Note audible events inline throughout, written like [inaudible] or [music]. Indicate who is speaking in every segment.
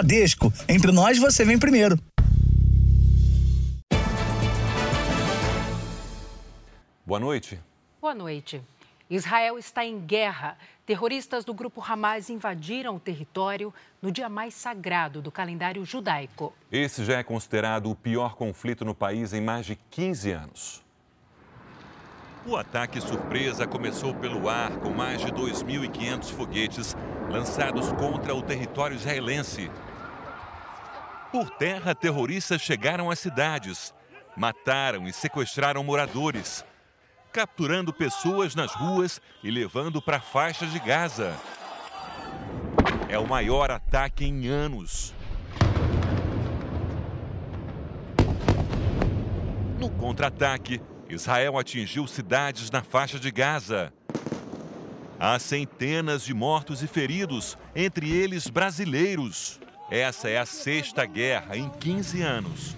Speaker 1: Bradesco. Entre nós, você vem primeiro.
Speaker 2: Boa noite.
Speaker 3: Boa noite. Israel está em guerra. Terroristas do grupo Hamas invadiram o território no dia mais sagrado do calendário judaico.
Speaker 2: Esse já é considerado o pior conflito no país em mais de 15 anos. O ataque surpresa começou pelo ar com mais de 2.500 foguetes lançados contra o território israelense. Por terra, terroristas chegaram às cidades, mataram e sequestraram moradores capturando pessoas nas ruas e levando para a faixa de Gaza. É o maior ataque em anos. No contra-ataque, Israel atingiu cidades na faixa de Gaza. Há centenas de mortos e feridos, entre eles brasileiros. Essa é a sexta guerra em 15 anos.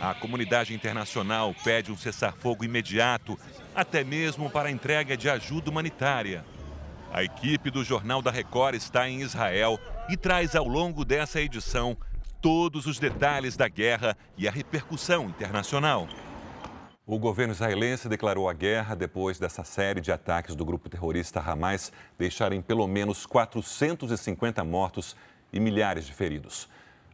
Speaker 2: A comunidade internacional pede um cessar-fogo imediato até mesmo para a entrega de ajuda humanitária. A equipe do Jornal da Record está em Israel e traz ao longo dessa edição todos os detalhes da guerra e a repercussão internacional. O governo israelense declarou a guerra depois dessa série de ataques do grupo terrorista Hamas deixarem pelo menos 450 mortos e milhares de feridos.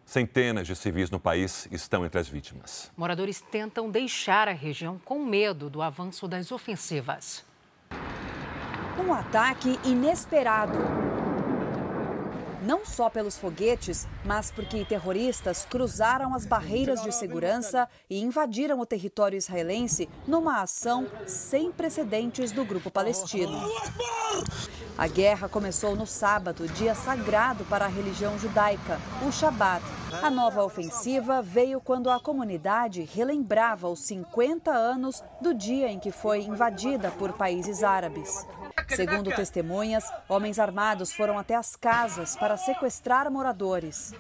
Speaker 2: Centenas de civis no país estão entre as vítimas.
Speaker 3: Moradores tentam deixar a região com medo do avanço das ofensivas.
Speaker 4: Um ataque inesperado não só pelos foguetes, mas porque terroristas cruzaram as barreiras de segurança e invadiram o território israelense numa ação sem precedentes do grupo palestino. A guerra começou no sábado, dia sagrado para a religião judaica, o Shabat. A nova ofensiva veio quando a comunidade relembrava os 50 anos do dia em que foi invadida por países árabes. Segundo testemunhas, homens armados foram até as casas para sequestrar moradores.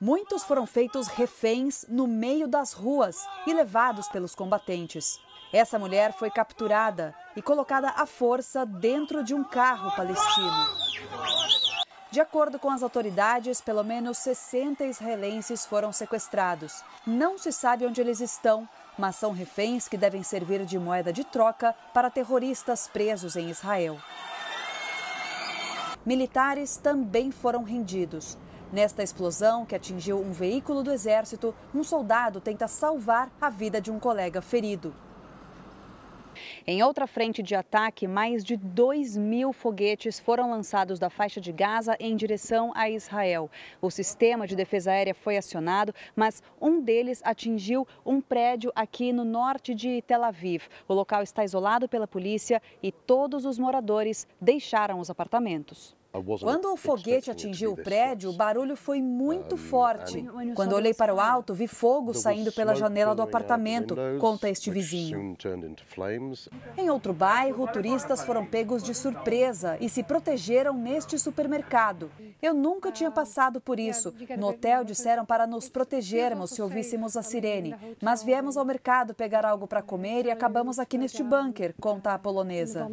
Speaker 4: Muitos foram feitos reféns no meio das ruas e levados pelos combatentes. Essa mulher foi capturada e colocada à força dentro de um carro palestino. De acordo com as autoridades, pelo menos 60 israelenses foram sequestrados. Não se sabe onde eles estão, mas são reféns que devem servir de moeda de troca para terroristas presos em Israel. Militares também foram rendidos. Nesta explosão que atingiu um veículo do exército, um soldado tenta salvar a vida de um colega ferido. Em outra frente de ataque, mais de 2 mil foguetes foram lançados da faixa de Gaza em direção a Israel. O sistema de defesa aérea foi acionado, mas um deles atingiu um prédio aqui no norte de Tel Aviv. O local está isolado pela polícia e todos os moradores deixaram os apartamentos. Quando o foguete atingiu o prédio, o barulho foi muito forte. Quando olhei para o alto, vi fogo saindo pela janela do apartamento, conta este vizinho. Em outro bairro, turistas foram pegos de surpresa e se protegeram neste supermercado. Eu nunca tinha passado por isso. No hotel disseram para nos protegermos se ouvíssemos a sirene, mas viemos ao mercado pegar algo para comer e acabamos aqui neste bunker, conta a polonesa.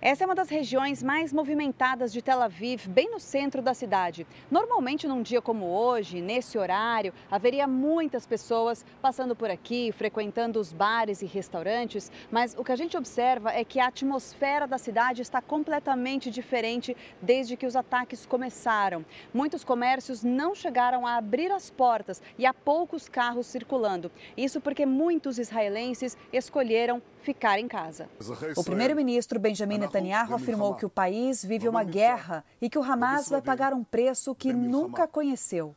Speaker 4: Essa é uma das regiões mais movimentadas de Tel Aviv, bem no centro da cidade. Normalmente, num dia como hoje, nesse horário, haveria muitas pessoas passando por aqui, frequentando os bares e restaurantes, mas o que a gente observa é que a atmosfera da cidade está completamente diferente desde que os ataques começaram. Muitos comércios não chegaram a abrir as portas e há poucos carros circulando. Isso porque muitos israelenses escolheram ficar em casa. O primeiro-ministro Benjamin Netanyahu afirmou que o país vive uma guerra e que o Hamas vai pagar um preço que nunca conheceu.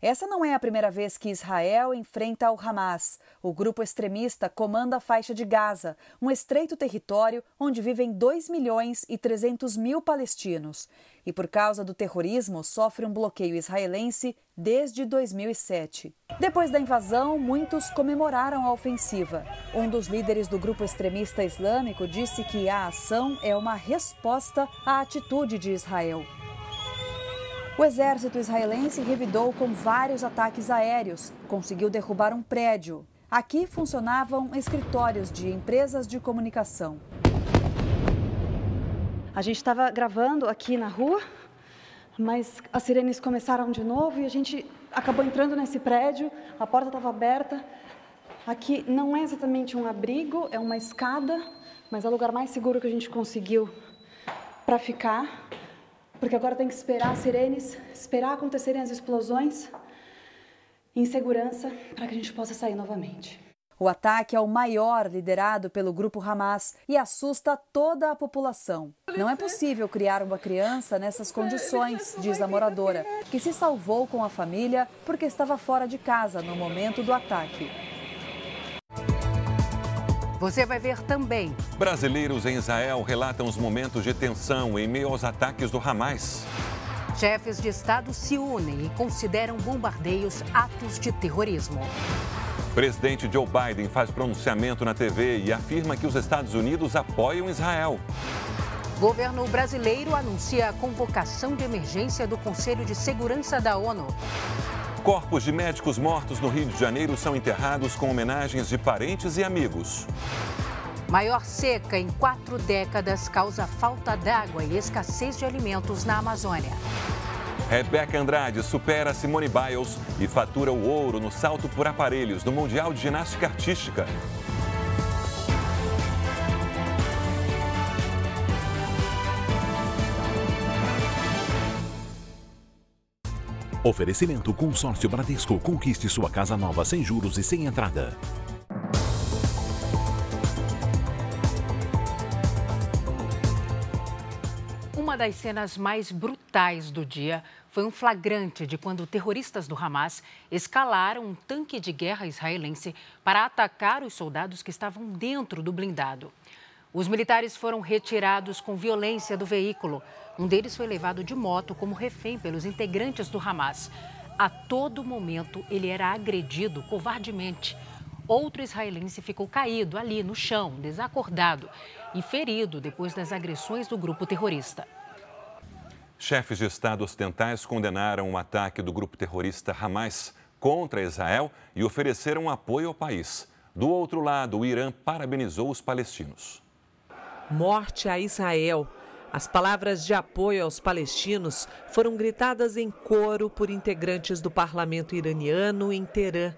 Speaker 4: Essa não é a primeira vez que Israel enfrenta o Hamas. O grupo extremista comanda a faixa de Gaza, um estreito território onde vivem 2 milhões e 300 mil palestinos e, por causa do terrorismo, sofre um bloqueio israelense desde 2007. Depois da invasão, muitos comemoraram a ofensiva. Um dos líderes do grupo extremista islâmico disse que a ação é uma resposta à atitude de Israel. O exército israelense revidou com vários ataques aéreos, conseguiu derrubar um prédio. Aqui funcionavam escritórios de empresas de comunicação.
Speaker 5: A gente estava gravando aqui na rua, mas as sirenes começaram de novo e a gente acabou entrando nesse prédio, a porta estava aberta. Aqui não é exatamente um abrigo, é uma escada, mas é o lugar mais seguro que a gente conseguiu para ficar, porque agora tem que esperar as sirenes, esperar acontecerem as explosões em segurança para que a gente possa sair novamente.
Speaker 4: O ataque é o maior liderado pelo grupo Hamas e assusta toda a população. Não é possível criar uma criança nessas condições, diz a moradora, que se salvou com a família porque estava fora de casa no momento do ataque.
Speaker 3: Você vai ver também.
Speaker 2: Brasileiros em Israel relatam os momentos de tensão em meio aos ataques do Hamas.
Speaker 3: Chefes de Estado se unem e consideram bombardeios atos de terrorismo.
Speaker 2: Presidente Joe Biden faz pronunciamento na TV e afirma que os Estados Unidos apoiam Israel.
Speaker 3: Governo brasileiro anuncia a convocação de emergência do Conselho de Segurança da ONU.
Speaker 2: Corpos de médicos mortos no Rio de Janeiro são enterrados com homenagens de parentes e amigos.
Speaker 3: Maior seca em quatro décadas causa falta d'água e escassez de alimentos na Amazônia.
Speaker 2: Rebeca Andrade supera Simone Biles e fatura o ouro no salto por aparelhos no Mundial de Ginástica Artística.
Speaker 6: Oferecimento Consórcio Bradesco. Conquiste sua casa nova sem juros e sem entrada.
Speaker 3: Uma das cenas mais brutais do dia foi um flagrante de quando terroristas do Hamas escalaram um tanque de guerra israelense para atacar os soldados que estavam dentro do blindado. Os militares foram retirados com violência do veículo. Um deles foi levado de moto como refém pelos integrantes do Hamas. A todo momento, ele era agredido covardemente. Outro israelense ficou caído ali no chão, desacordado e ferido depois das agressões do grupo terrorista.
Speaker 2: Chefes de Estado ocidentais condenaram o ataque do grupo terrorista Hamas contra Israel e ofereceram apoio ao país. Do outro lado, o Irã parabenizou os palestinos.
Speaker 7: Morte a Israel. As palavras de apoio aos palestinos foram gritadas em coro por integrantes do parlamento iraniano em Teherã.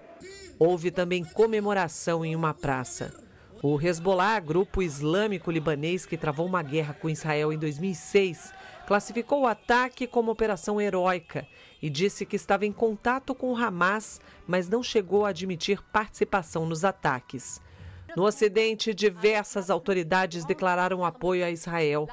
Speaker 7: Houve também comemoração em uma praça. O Hezbollah, grupo islâmico libanês que travou uma guerra com Israel em 2006, classificou o ataque como operação heróica e disse que estava em contato com o Hamas, mas não chegou a admitir participação nos ataques. No Ocidente, diversas autoridades declararam apoio a Israel.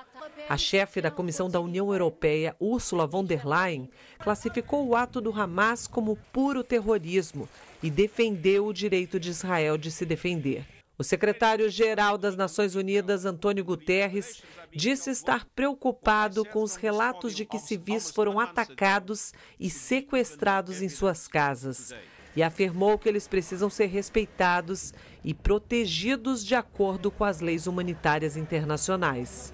Speaker 7: A chefe da Comissão da União Europeia, Ursula von der Leyen, classificou o ato do Hamas como puro terrorismo e defendeu o direito de Israel de se defender. O secretário-geral das Nações Unidas, Antônio Guterres, disse estar preocupado com os relatos de que civis foram atacados e sequestrados em suas casas e afirmou que eles precisam ser respeitados e protegidos de acordo com as leis humanitárias internacionais.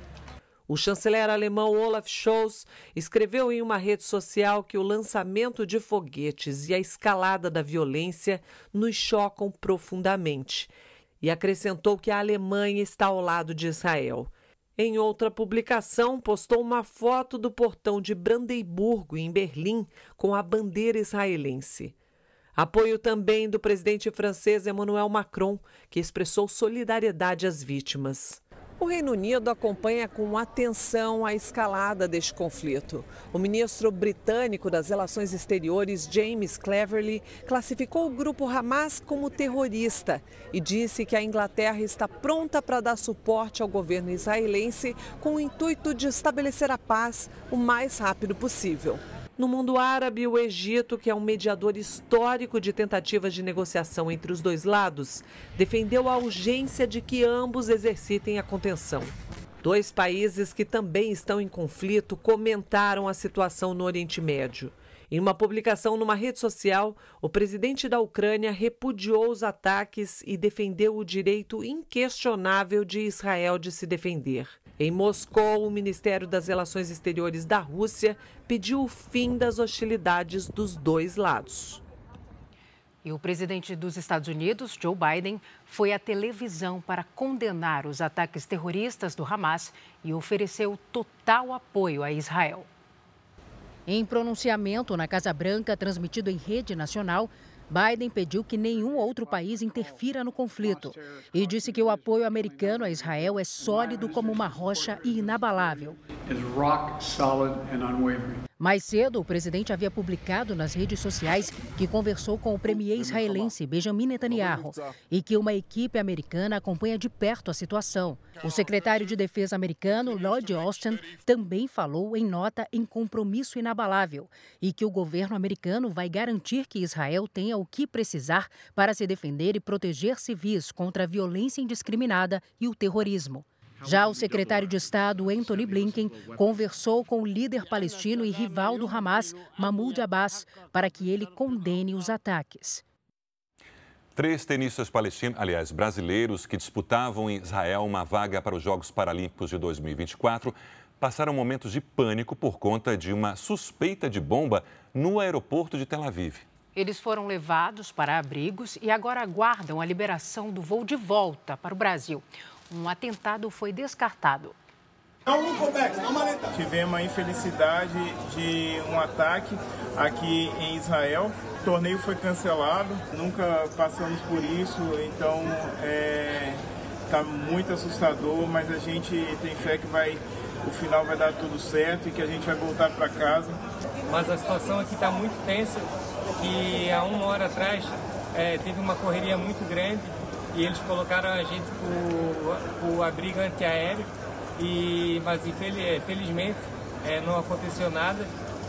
Speaker 7: O chanceler alemão Olaf Scholz escreveu em uma rede social que o lançamento de foguetes e a escalada da violência nos chocam profundamente e acrescentou que a Alemanha está ao lado de Israel. Em outra publicação, postou uma foto do portão de Brandemburgo, em Berlim, com a bandeira israelense. Apoio também do presidente francês Emmanuel Macron, que expressou solidariedade às vítimas. O Reino Unido acompanha com atenção a escalada deste conflito. O ministro britânico das Relações Exteriores, James Cleverly, classificou o grupo Hamas como terrorista e disse que a Inglaterra está pronta para dar suporte ao governo israelense com o intuito de estabelecer a paz o mais rápido possível. No mundo árabe, o Egito, que é um mediador histórico de tentativas de negociação entre os dois lados, defendeu a urgência de que ambos exercitem a contenção. Dois países que também estão em conflito comentaram a situação no Oriente Médio. Em uma publicação numa rede social, o presidente da Ucrânia repudiou os ataques e defendeu o direito inquestionável de Israel de se defender. Em Moscou, o Ministério das Relações Exteriores da Rússia pediu o fim das hostilidades dos dois lados.
Speaker 3: E o presidente dos Estados Unidos, Joe Biden, foi à televisão para condenar os ataques terroristas do Hamas e ofereceu total apoio a Israel. Em pronunciamento na Casa Branca, transmitido em rede nacional, Biden pediu que nenhum outro país interfira no conflito e disse que o apoio americano a Israel é sólido como uma rocha e inabalável. Mais cedo, o presidente havia publicado nas redes sociais que conversou com o premier israelense Benjamin Netanyahu e que uma equipe americana acompanha de perto a situação. O secretário de Defesa americano, Lloyd Austin, também falou em nota em compromisso inabalável e que o governo americano vai garantir que Israel tenha o que precisar para se defender e proteger civis contra a violência indiscriminada e o terrorismo. Já o secretário de Estado, Anthony Blinken, conversou com o líder palestino e rival do Hamas, Mahmoud Abbas, para que ele condene os ataques.
Speaker 2: Três tenistas palestinos, aliás, brasileiros, que disputavam em Israel uma vaga para os Jogos Paralímpicos de 2024, passaram momentos de pânico por conta de uma suspeita de bomba no aeroporto de Tel Aviv.
Speaker 3: Eles foram levados para abrigos e agora aguardam a liberação do voo de volta para o Brasil um atentado foi descartado.
Speaker 8: Tivemos a infelicidade de um ataque aqui em Israel. O torneio foi cancelado, nunca passamos por isso, então está é, tá muito assustador, mas a gente tem fé que vai, o final vai dar tudo certo e que a gente vai voltar para casa.
Speaker 9: Mas a situação aqui está muito tensa, que há uma hora atrás é, teve uma correria muito grande e eles colocaram a gente por, abrigo antiaéreo, e, mas infelizmente é, não aconteceu nada.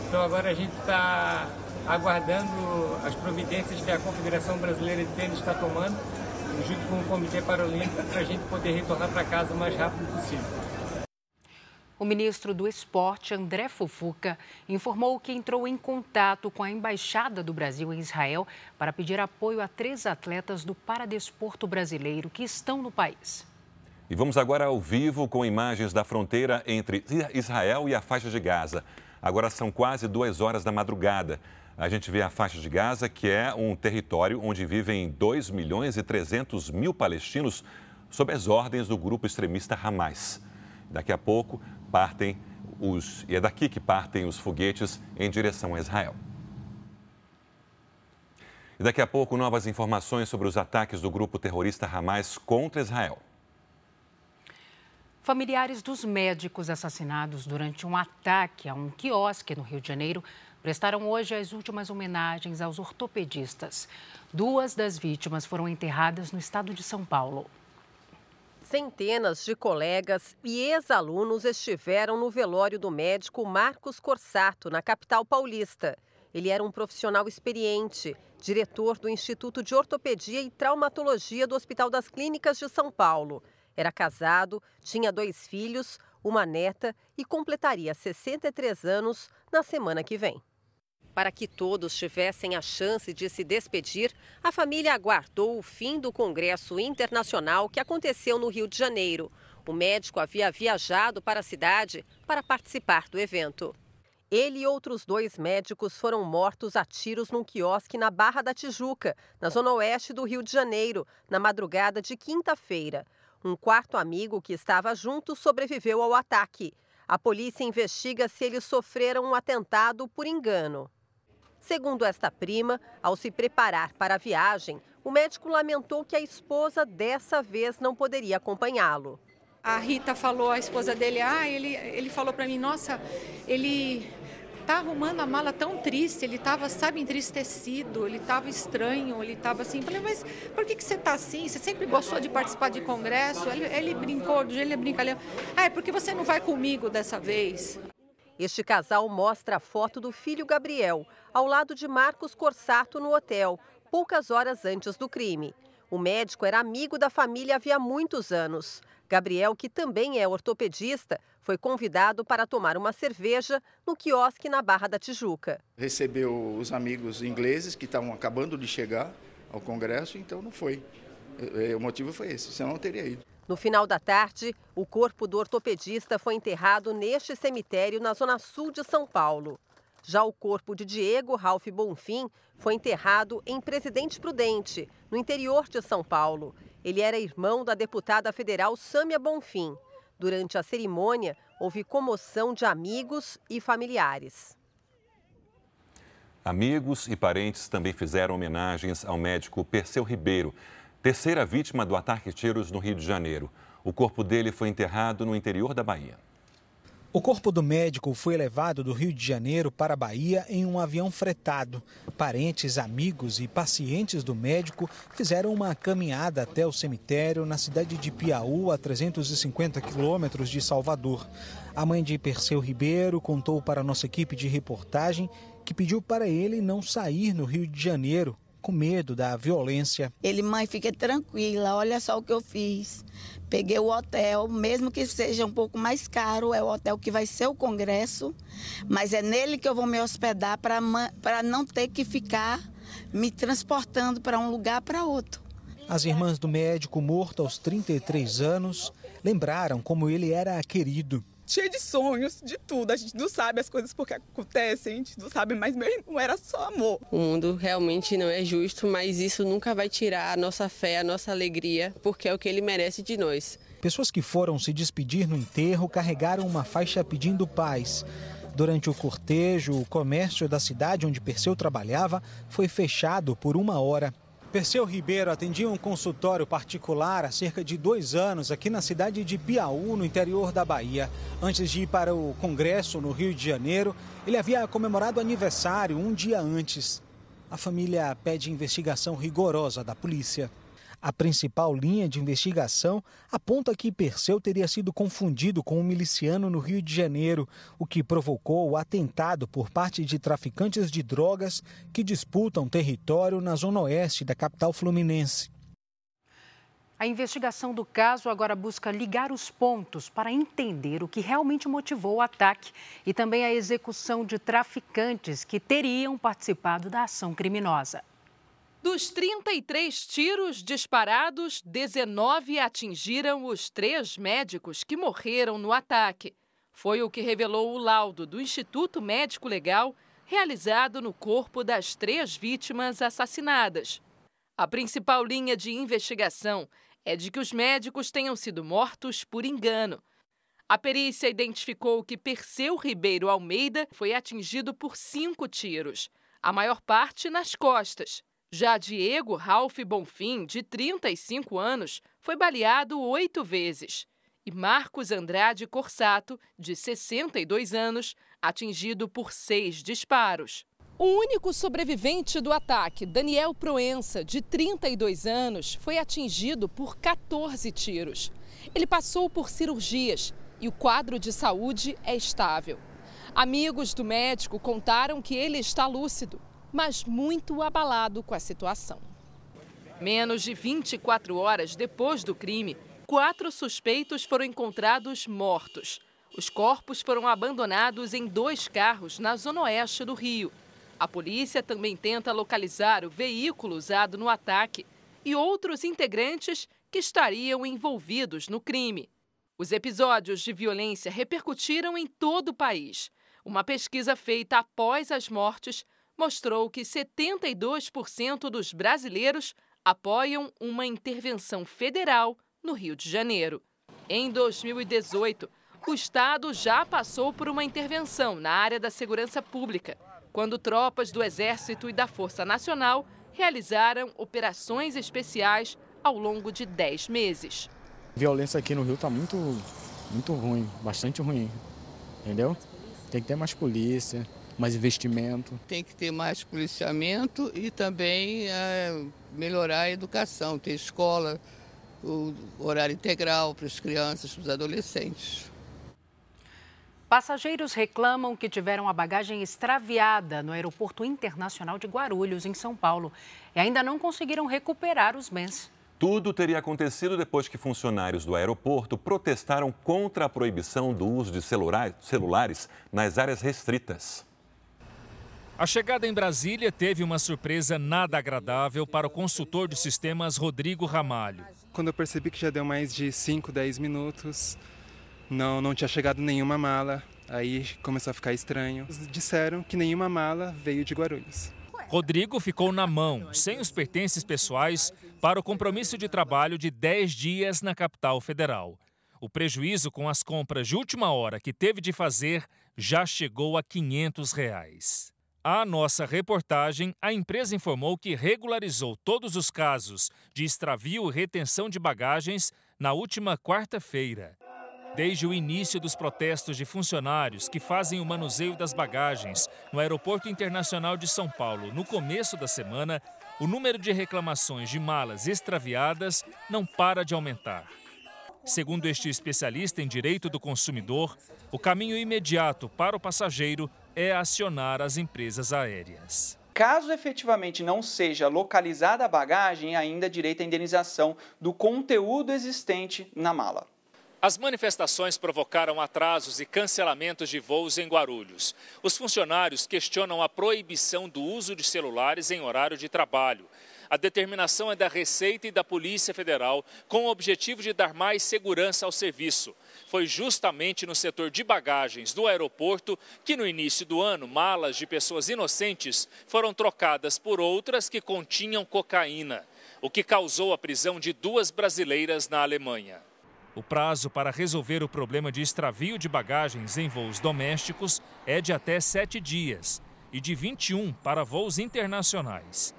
Speaker 9: Então agora a gente está aguardando as providências que a Confederação Brasileira de Tênis está tomando, junto com o Comitê Paralímpico, para a gente poder retornar para casa o mais rápido possível.
Speaker 3: O ministro do Esporte, André Fufuca, informou que entrou em contato com a Embaixada do Brasil em Israel para pedir apoio a três atletas do paradesporto brasileiro que estão no país.
Speaker 2: E vamos agora ao vivo com imagens da fronteira entre Israel e a faixa de Gaza. Agora são quase duas horas da madrugada. A gente vê a faixa de Gaza, que é um território onde vivem 2 milhões e 300 mil palestinos sob as ordens do grupo extremista Hamas. Daqui a pouco, partem os. E é daqui que partem os foguetes em direção a Israel. E daqui a pouco, novas informações sobre os ataques do grupo terrorista Hamas contra Israel.
Speaker 3: Familiares dos médicos assassinados durante um ataque a um quiosque no Rio de Janeiro prestaram hoje as últimas homenagens aos ortopedistas. Duas das vítimas foram enterradas no estado de São Paulo.
Speaker 10: Centenas de colegas e ex-alunos estiveram no velório do médico Marcos Corsato, na capital paulista. Ele era um profissional experiente, diretor do Instituto de Ortopedia e Traumatologia do Hospital das Clínicas de São Paulo. Era casado, tinha dois filhos, uma neta e completaria 63 anos na semana que vem. Para que todos tivessem a chance de se despedir, a família aguardou o fim do Congresso Internacional que aconteceu no Rio de Janeiro. O médico havia viajado para a cidade para participar do evento. Ele e outros dois médicos foram mortos a tiros num quiosque na Barra da Tijuca, na zona oeste do Rio de Janeiro, na madrugada de quinta-feira. Um quarto amigo que estava junto sobreviveu ao ataque. A polícia investiga se eles sofreram um atentado por engano. Segundo esta prima, ao se preparar para a viagem, o médico lamentou que a esposa dessa vez não poderia acompanhá-lo.
Speaker 11: A Rita falou, a esposa dele, ah, ele, ele falou para mim, nossa, ele tá arrumando a mala tão triste, ele estava, sabe, entristecido, ele estava estranho, ele estava assim. Falei, mas por que, que você está assim? Você sempre gostou de participar de congresso? Ele, ele brincou, do jeito ele brinca. Ah, é porque você não vai comigo dessa vez.
Speaker 10: Este casal mostra a foto do filho Gabriel, ao lado de Marcos Corsato no hotel, poucas horas antes do crime. O médico era amigo da família havia muitos anos. Gabriel, que também é ortopedista, foi convidado para tomar uma cerveja no quiosque na Barra da Tijuca.
Speaker 12: Recebeu os amigos ingleses que estavam acabando de chegar ao Congresso, então não foi. É, o motivo foi esse, senão não teria ido.
Speaker 10: No final da tarde, o corpo do ortopedista foi enterrado neste cemitério na zona sul de São Paulo. Já o corpo de Diego Ralph Bonfim foi enterrado em Presidente Prudente, no interior de São Paulo. Ele era irmão da deputada federal Sâmia Bonfim. Durante a cerimônia, houve comoção de amigos e familiares.
Speaker 2: Amigos e parentes também fizeram homenagens ao médico Perseu Ribeiro, terceira vítima do ataque de tiros no Rio de Janeiro. O corpo dele foi enterrado no interior da Bahia.
Speaker 13: O corpo do médico foi levado do Rio de Janeiro para a Bahia em um avião fretado. Parentes, amigos e pacientes do médico fizeram uma caminhada até o cemitério na cidade de Piauí, a 350 quilômetros de Salvador. A mãe de Perseu Ribeiro contou para a nossa equipe de reportagem que pediu para ele não sair no Rio de Janeiro com medo da violência.
Speaker 14: Ele, mãe, fique tranquila, olha só o que eu fiz. Peguei o hotel, mesmo que seja um pouco mais caro, é o hotel que vai ser o congresso, mas é nele que eu vou me hospedar para não ter que ficar me transportando para um lugar para outro.
Speaker 13: As irmãs do médico morto aos 33 anos lembraram como ele era querido
Speaker 15: cheia de sonhos, de tudo. A gente não sabe as coisas porque acontecem, a gente não sabe, mas meu irmão era só amor.
Speaker 16: O mundo realmente não é justo, mas isso nunca vai tirar a nossa fé, a nossa alegria, porque é o que ele merece de nós.
Speaker 13: Pessoas que foram se despedir no enterro carregaram uma faixa pedindo paz. Durante o cortejo, o comércio da cidade onde Perseu trabalhava foi fechado por uma hora. Perseu Ribeiro atendia um consultório particular há cerca de dois anos aqui na cidade de Piauí, no interior da Bahia. Antes de ir para o Congresso no Rio de Janeiro, ele havia comemorado aniversário um dia antes. A família pede investigação rigorosa da polícia. A principal linha de investigação aponta que Perseu teria sido confundido com um miliciano no Rio de Janeiro, o que provocou o atentado por parte de traficantes de drogas que disputam território na zona oeste da capital fluminense.
Speaker 3: A investigação do caso agora busca ligar os pontos para entender o que realmente motivou o ataque e também a execução de traficantes que teriam participado da ação criminosa.
Speaker 17: Dos 33 tiros disparados, 19 atingiram os três médicos que morreram no ataque. Foi o que revelou o laudo do Instituto Médico Legal, realizado no corpo das três vítimas assassinadas. A principal linha de investigação é de que os médicos tenham sido mortos por engano. A perícia identificou que Perseu Ribeiro Almeida foi atingido por cinco tiros, a maior parte nas costas. Já Diego Ralph Bonfim, de 35 anos, foi baleado oito vezes. E Marcos Andrade Corsato, de 62 anos, atingido por seis disparos. O único sobrevivente do ataque, Daniel Proença, de 32 anos, foi atingido por 14 tiros. Ele passou por cirurgias e o quadro de saúde é estável. Amigos do médico contaram que ele está lúcido mas muito abalado com a situação. Menos de 24 horas depois do crime, quatro suspeitos foram encontrados mortos. Os corpos foram abandonados em dois carros na zona oeste do Rio. A polícia também tenta localizar o veículo usado no ataque e outros integrantes que estariam envolvidos no crime. Os episódios de violência repercutiram em todo o país. Uma pesquisa feita após as mortes mostrou que 72% dos brasileiros apoiam uma intervenção federal no Rio de Janeiro. Em 2018, o Estado já passou por uma intervenção na área da segurança pública, quando tropas do Exército e da Força Nacional realizaram operações especiais ao longo de 10 meses.
Speaker 18: A violência aqui no Rio está muito, muito ruim, bastante ruim, entendeu? Tem que ter mais polícia, mais investimento.
Speaker 19: Tem que ter mais policiamento e também é, melhorar a educação, ter escola, o horário integral para as crianças, para os adolescentes.
Speaker 3: Passageiros reclamam que tiveram a bagagem extraviada no Aeroporto Internacional de Guarulhos, em São Paulo, e ainda não conseguiram recuperar os bens.
Speaker 2: Tudo teria acontecido depois que funcionários do aeroporto protestaram contra a proibição do uso de celulares nas áreas restritas.
Speaker 20: A chegada em Brasília teve uma surpresa nada agradável para o consultor de sistemas Rodrigo Ramalho.
Speaker 21: Quando eu percebi que já deu mais de 5, 10 minutos, não, não tinha chegado nenhuma mala, Aí começou a ficar estranho. Disseram que nenhuma mala veio de Guarulhos.
Speaker 20: Rodrigo ficou na mão, sem os pertences pessoais, para o compromisso de trabalho de 10 dias na capital federal. O prejuízo com as compras de última hora que teve de fazer já chegou a 500 reais. A nossa reportagem, a empresa informou que regularizou todos os casos de extravio e retenção de bagagens na última quarta-feira. Desde o início dos protestos de funcionários que fazem o manuseio das bagagens no Aeroporto Internacional de São Paulo no começo da semana, o número de reclamações de malas extraviadas não para de aumentar. Segundo este especialista em direito do consumidor, o caminho imediato para o passageiro é acionar as empresas aéreas.
Speaker 22: Caso efetivamente não seja localizada a bagagem, ainda direito à indenização do conteúdo existente na mala.
Speaker 20: As manifestações provocaram atrasos e cancelamentos de voos em Guarulhos. Os funcionários questionam a proibição do uso de celulares em horário de trabalho. A determinação é da Receita e da Polícia Federal, com o objetivo de dar mais segurança ao serviço. Foi justamente no setor de bagagens do aeroporto que, no início do ano, malas de pessoas inocentes foram trocadas por outras que continham cocaína, o que causou a prisão de duas brasileiras na Alemanha. O prazo para resolver o problema de extravio de bagagens em voos domésticos é de até sete dias e de 21 para voos internacionais.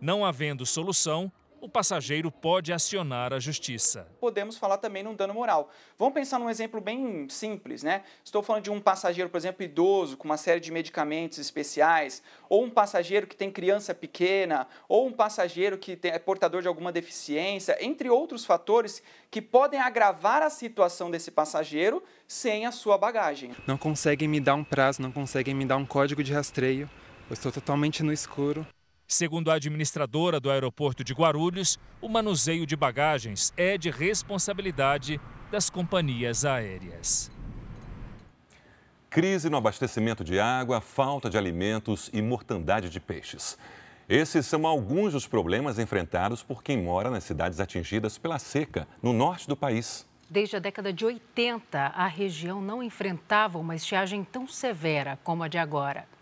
Speaker 20: Não havendo solução, o passageiro pode acionar a justiça.
Speaker 22: Podemos falar também num dano moral. Vamos pensar num exemplo bem simples, né? Estou falando de um passageiro, por exemplo, idoso, com uma série de medicamentos especiais, ou um passageiro que tem criança pequena, ou um passageiro que é portador de alguma deficiência, entre outros fatores que podem agravar a situação desse passageiro sem a sua bagagem.
Speaker 21: Não conseguem me dar um prazo, não conseguem me dar um código de rastreio. Eu estou totalmente no escuro.
Speaker 20: Segundo a administradora do aeroporto de Guarulhos, o manuseio de bagagens é de responsabilidade das companhias aéreas.
Speaker 2: Crise no abastecimento de água, falta de alimentos e mortandade de peixes. Esses são alguns dos problemas enfrentados por quem mora nas cidades atingidas pela seca no norte do país.
Speaker 3: Desde a década de 80, a região não enfrentava uma estiagem tão severa como a de agora.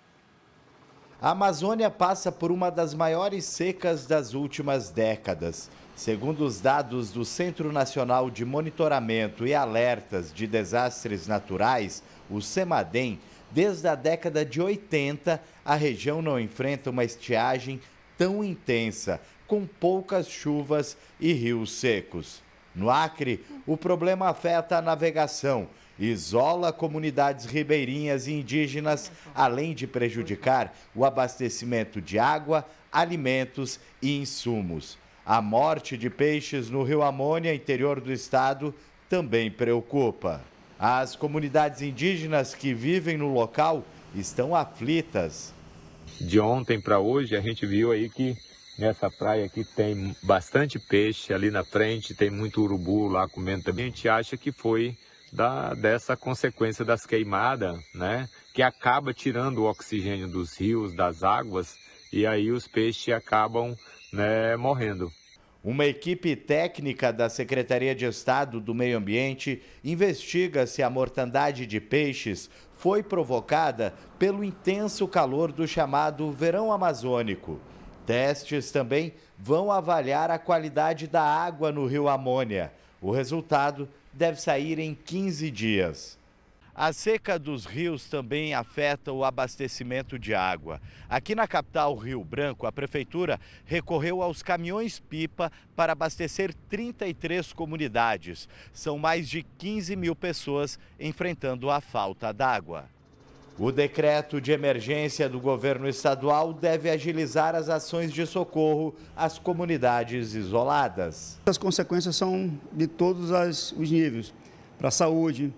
Speaker 23: A Amazônia passa por uma das maiores secas das últimas décadas. Segundo os dados do Centro Nacional de Monitoramento e Alertas de Desastres Naturais, o CEMADEM, desde a década de 80, a região não enfrenta uma estiagem tão intensa, com poucas chuvas e rios secos. No Acre, o problema afeta a navegação isola comunidades ribeirinhas e indígenas, além de prejudicar o abastecimento de água, alimentos e insumos. A morte de peixes no rio Amônia, interior do estado, também preocupa. As comunidades indígenas que vivem no local estão aflitas.
Speaker 24: De ontem para hoje, a gente viu aí que nessa praia aqui tem bastante peixe ali na frente, tem muito urubu lá comendo também. A gente acha que foi da, dessa consequência das queimadas, né? Que acaba tirando o oxigênio dos rios, das águas, e aí os peixes acabam né, morrendo.
Speaker 23: Uma equipe técnica da Secretaria de Estado do Meio Ambiente investiga se a mortandade de peixes foi provocada pelo intenso calor do chamado verão amazônico. Testes também vão avaliar a qualidade da água no rio Amônia. O resultado deve sair em 15 dias. A seca dos rios também afeta o abastecimento de água. Aqui na capital Rio Branco, a prefeitura recorreu aos caminhões-pipa para abastecer 33 comunidades. São mais de 15 mil pessoas enfrentando a falta d'água. O decreto de emergência do governo estadual deve agilizar as ações de socorro às comunidades isoladas.
Speaker 25: As consequências são de todos os níveis: para a saúde,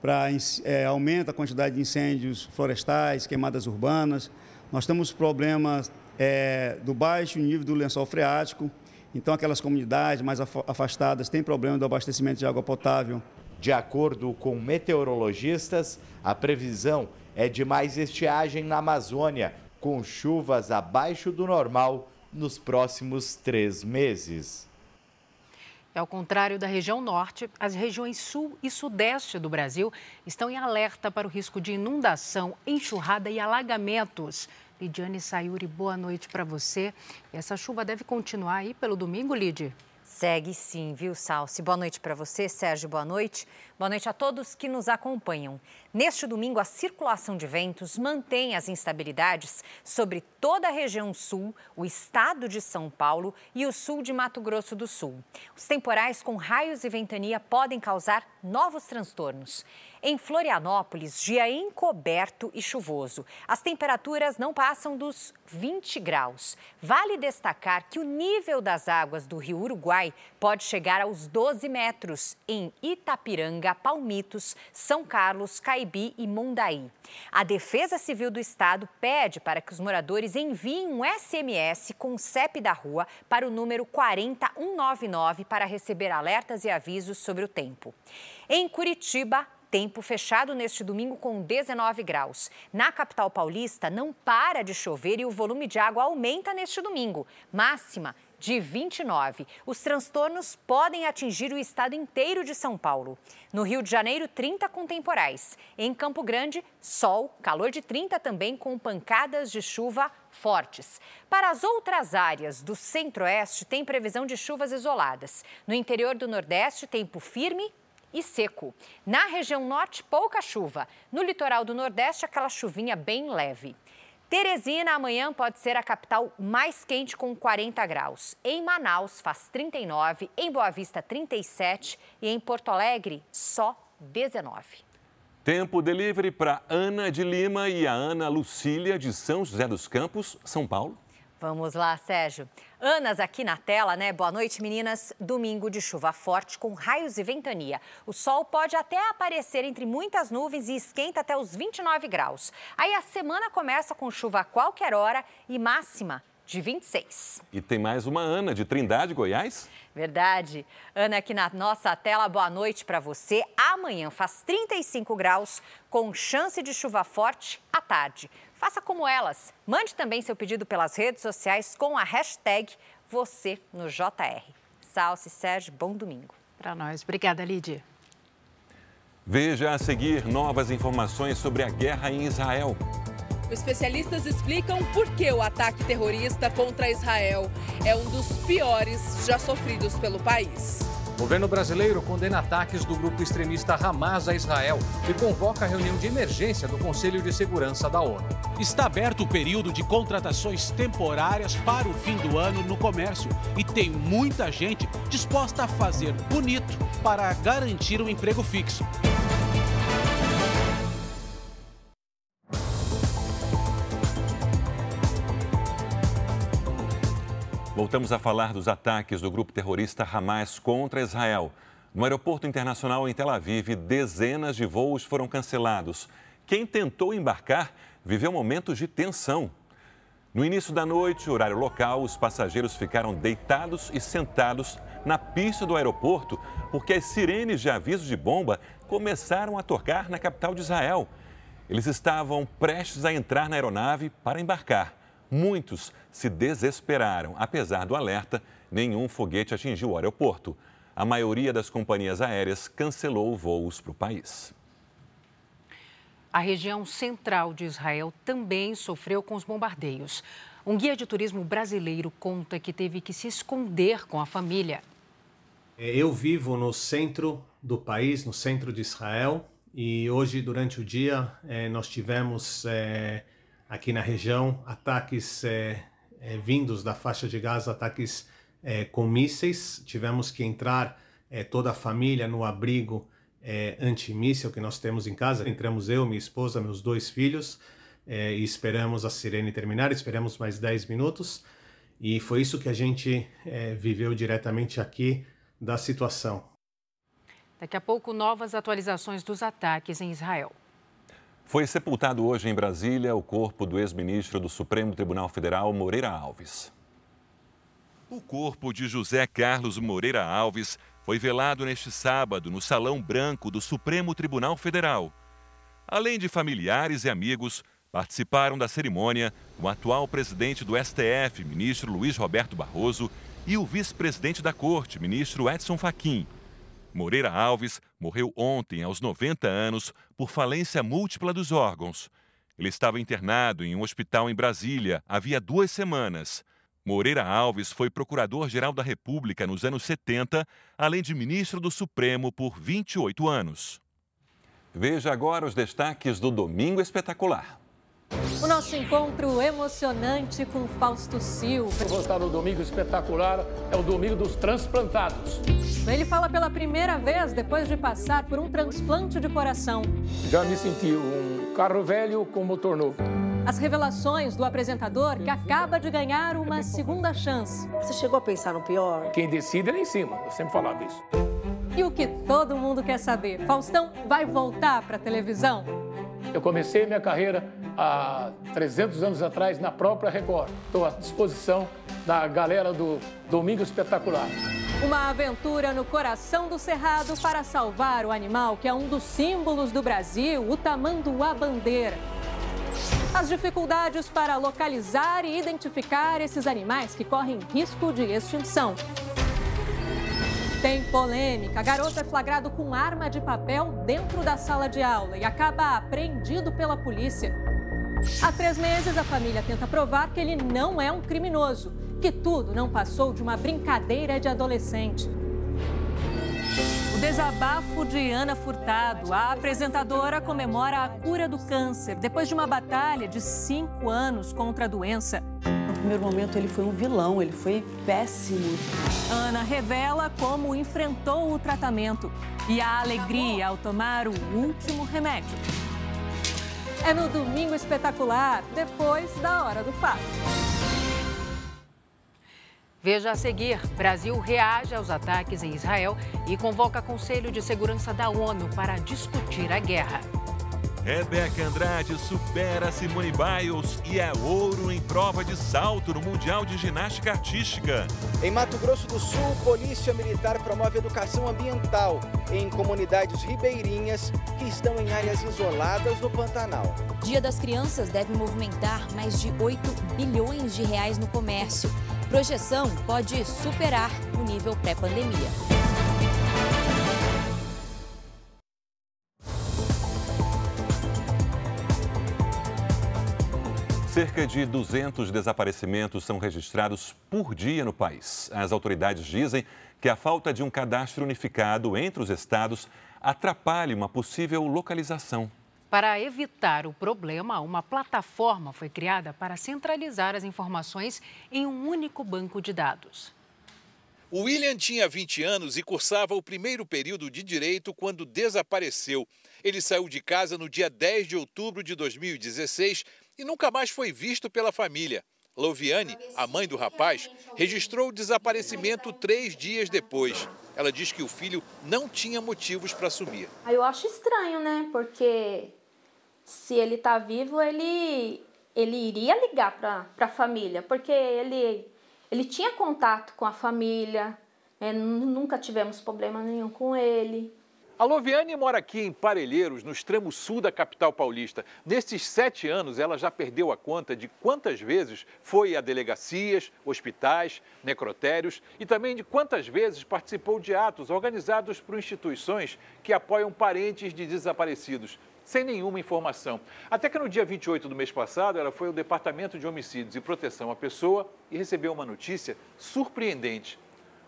Speaker 25: para é, aumento a quantidade de incêndios florestais, queimadas urbanas. Nós temos problemas é, do baixo nível do lençol freático, então aquelas comunidades mais afastadas têm problema do abastecimento de água potável.
Speaker 23: De acordo com meteorologistas, a previsão é de mais estiagem na Amazônia, com chuvas abaixo do normal nos próximos três meses.
Speaker 3: Ao contrário da região norte, as regiões sul e sudeste do Brasil estão em alerta para o risco de inundação, enxurrada e alagamentos. Lidiane Sayuri, boa noite para você. Essa chuva deve continuar aí pelo domingo, Lid?
Speaker 26: Segue sim, viu, Salsi? Boa noite para você, Sérgio, boa noite. Boa noite a todos que nos acompanham. Neste domingo, a circulação de ventos mantém as instabilidades sobre toda a região sul, o estado de São Paulo e o sul de Mato Grosso do Sul. Os temporais com raios e ventania podem causar novos transtornos. Em Florianópolis, dia encoberto e chuvoso. As temperaturas não passam dos 20 graus. Vale destacar que o nível das águas do rio Uruguai pode chegar aos 12 metros em Itapiranga, Palmitos, São Carlos, Caibi e Mondaí. A Defesa Civil do Estado pede para que os moradores enviem um SMS com o CEP da rua para o número 40199 para receber alertas e avisos sobre o tempo. Em Curitiba, Tempo fechado neste domingo com 19 graus. Na capital paulista, não para de chover e o volume de água aumenta neste domingo. Máxima de 29. Os transtornos podem atingir o estado inteiro de São Paulo. No Rio de Janeiro, 30 com temporais. Em Campo Grande, sol, calor de 30 também com pancadas de chuva fortes. Para as outras áreas do centro-oeste, tem previsão de chuvas isoladas. No interior do Nordeste, tempo firme e seco. Na região norte, pouca chuva. No litoral do Nordeste, aquela chuvinha bem leve. Teresina, amanhã pode ser a capital mais quente com 40 graus. Em Manaus, faz 39, em Boa Vista, 37 e em Porto Alegre, só 19.
Speaker 2: Tempo delivery para Ana de Lima e a Ana Lucília de São José dos Campos, São Paulo.
Speaker 26: Vamos lá, Sérgio. Anas aqui na tela, né? Boa noite, meninas. Domingo de chuva forte com raios e ventania. O sol pode até aparecer entre muitas nuvens e esquenta até os 29 graus. Aí a semana começa com chuva a qualquer hora e máxima de 26.
Speaker 2: E tem mais uma Ana de Trindade, Goiás?
Speaker 26: Verdade. Ana, aqui na nossa tela, boa noite para você. Amanhã faz 35 graus, com chance de chuva forte à tarde. Faça como elas. Mande também seu pedido pelas redes sociais com a hashtag você no JR. Salce Sérgio, bom domingo.
Speaker 3: Para nós. Obrigada, Lídia.
Speaker 2: Veja a seguir novas informações sobre a guerra em Israel.
Speaker 17: Especialistas explicam por que o ataque terrorista contra Israel é um dos piores já sofridos pelo país.
Speaker 27: Governo brasileiro condena ataques do grupo extremista Hamas a Israel e convoca a reunião de emergência do Conselho de Segurança da ONU.
Speaker 28: Está aberto o período de contratações temporárias para o fim do ano no comércio e tem muita gente disposta a fazer bonito para garantir um emprego fixo.
Speaker 2: Voltamos a falar dos ataques do grupo terrorista Hamas contra Israel. No aeroporto internacional em Tel Aviv, dezenas de voos foram cancelados. Quem tentou embarcar viveu momentos de tensão. No início da noite, horário local, os passageiros ficaram deitados e sentados na pista do aeroporto porque as sirenes de aviso de bomba começaram a tocar na capital de Israel. Eles estavam prestes a entrar na aeronave para embarcar. Muitos se desesperaram. Apesar do alerta, nenhum foguete atingiu o aeroporto. A maioria das companhias aéreas cancelou voos para o país.
Speaker 3: A região central de Israel também sofreu com os bombardeios. Um guia de turismo brasileiro conta que teve que se esconder com a família.
Speaker 29: Eu vivo no centro do país, no centro de Israel, e hoje, durante o dia, eh, nós tivemos eh, aqui na região ataques é, é, vindos da faixa de Gaza, ataques é, com mísseis. Tivemos que entrar toda a família no abrigo antimíssel que nós temos em casa. Entramos eu, minha esposa, meus dois filhos e esperamos a sirene terminar. Esperamos mais 10 minutos e foi isso que a gente viveu diretamente aqui da situação.
Speaker 3: Daqui a pouco, novas atualizações dos ataques em Israel.
Speaker 2: Foi sepultado hoje em Brasília o corpo do ex-ministro do Supremo Tribunal Federal, Moreira Alves. O corpo de José Carlos Moreira Alves foi velado neste sábado no Salão Branco do Supremo Tribunal Federal. Além de familiares e amigos, participaram da cerimônia o atual presidente do STF, ministro Luiz Roberto Barroso, e o vice-presidente da corte, ministro Edson Fachin. Moreira Alves morreu ontem, aos 90 anos, por falência múltipla dos órgãos. Ele estava internado em um hospital em Brasília havia duas semanas. Moreira Alves foi procurador-geral da República nos anos 70, além de ministro do Supremo por 28 anos.
Speaker 30: Veja agora os destaques do Domingo Espetacular.
Speaker 31: O nosso encontro emocionante com Fausto Silva.
Speaker 32: Vou estar no Domingo Espetacular, é o Domingo dos Transplantados.
Speaker 31: Ele fala pela primeira vez depois de passar por um transplante de coração.
Speaker 32: Já me senti um carro velho com motor novo.
Speaker 31: As revelações do apresentador que acaba de ganhar uma segunda chance.
Speaker 33: Você chegou a pensar no pior?
Speaker 32: Quem decide é lá em cima, eu sempre falava isso.
Speaker 31: E o que todo mundo quer saber? Faustão vai voltar para a televisão?
Speaker 32: Eu comecei minha carreira há 300 anos atrás na própria Record. Estou à disposição da galera do Domingo Espetacular.
Speaker 31: Uma aventura no coração do Cerrado para salvar o animal que é um dos símbolos do Brasil, o tamanduá-bandeira. As dificuldades para localizar e identificar esses animais que correm risco de extinção. Tem polêmica. Garoto é flagrado com arma de papel dentro da sala de aula e acaba apreendido pela polícia. Há três meses, a família tenta provar que ele não é um criminoso, que tudo não passou de uma brincadeira de adolescente. O desabafo de Ana Furtado. A apresentadora comemora a cura do câncer depois de uma batalha de cinco anos contra a doença.
Speaker 33: Primeiro momento, ele foi um vilão, ele foi péssimo.
Speaker 31: Ana revela como enfrentou o tratamento e a alegria ao tomar o último remédio. É no Domingo Espetacular, depois da Hora do Fato.
Speaker 3: Veja a seguir: Brasil reage aos ataques em Israel e convoca Conselho de Segurança da ONU para discutir a guerra.
Speaker 2: Rebeca Andrade supera Simone Biles e é ouro em prova de salto no Mundial de Ginástica Artística.
Speaker 34: Em Mato Grosso do Sul, Polícia Militar promove educação ambiental em comunidades ribeirinhas que estão em áreas isoladas no Pantanal.
Speaker 35: Dia das Crianças deve movimentar mais de 8 bilhões de reais no comércio. Projeção pode superar o nível pré-pandemia.
Speaker 30: Cerca de 200 desaparecimentos são registrados por dia no país. As autoridades dizem que a falta de um cadastro unificado entre os estados atrapalha uma possível localização.
Speaker 3: Para evitar o problema, uma plataforma foi criada para centralizar as informações em um único banco de dados.
Speaker 36: O William tinha 20 anos e cursava o primeiro período de direito quando desapareceu. Ele saiu de casa no dia 10 de outubro de 2016 e nunca mais foi visto pela família. Loviane, a mãe do rapaz, registrou o desaparecimento três dias depois. Ela diz que o filho não tinha motivos para sumir.
Speaker 37: Eu acho estranho, né? Porque se ele está vivo, ele, ele iria ligar para a família, porque ele, ele tinha contato com a família, né? nunca tivemos problema nenhum com ele.
Speaker 36: A Loviane mora aqui em Parelheiros, no extremo sul da capital paulista. Nesses sete anos, ela já perdeu a conta de quantas vezes foi a delegacias, hospitais, necrotérios e também de quantas vezes participou de atos organizados por instituições que apoiam parentes de desaparecidos sem nenhuma informação. Até que no dia 28 do mês passado, ela foi ao Departamento de Homicídios e Proteção à Pessoa e recebeu uma notícia surpreendente.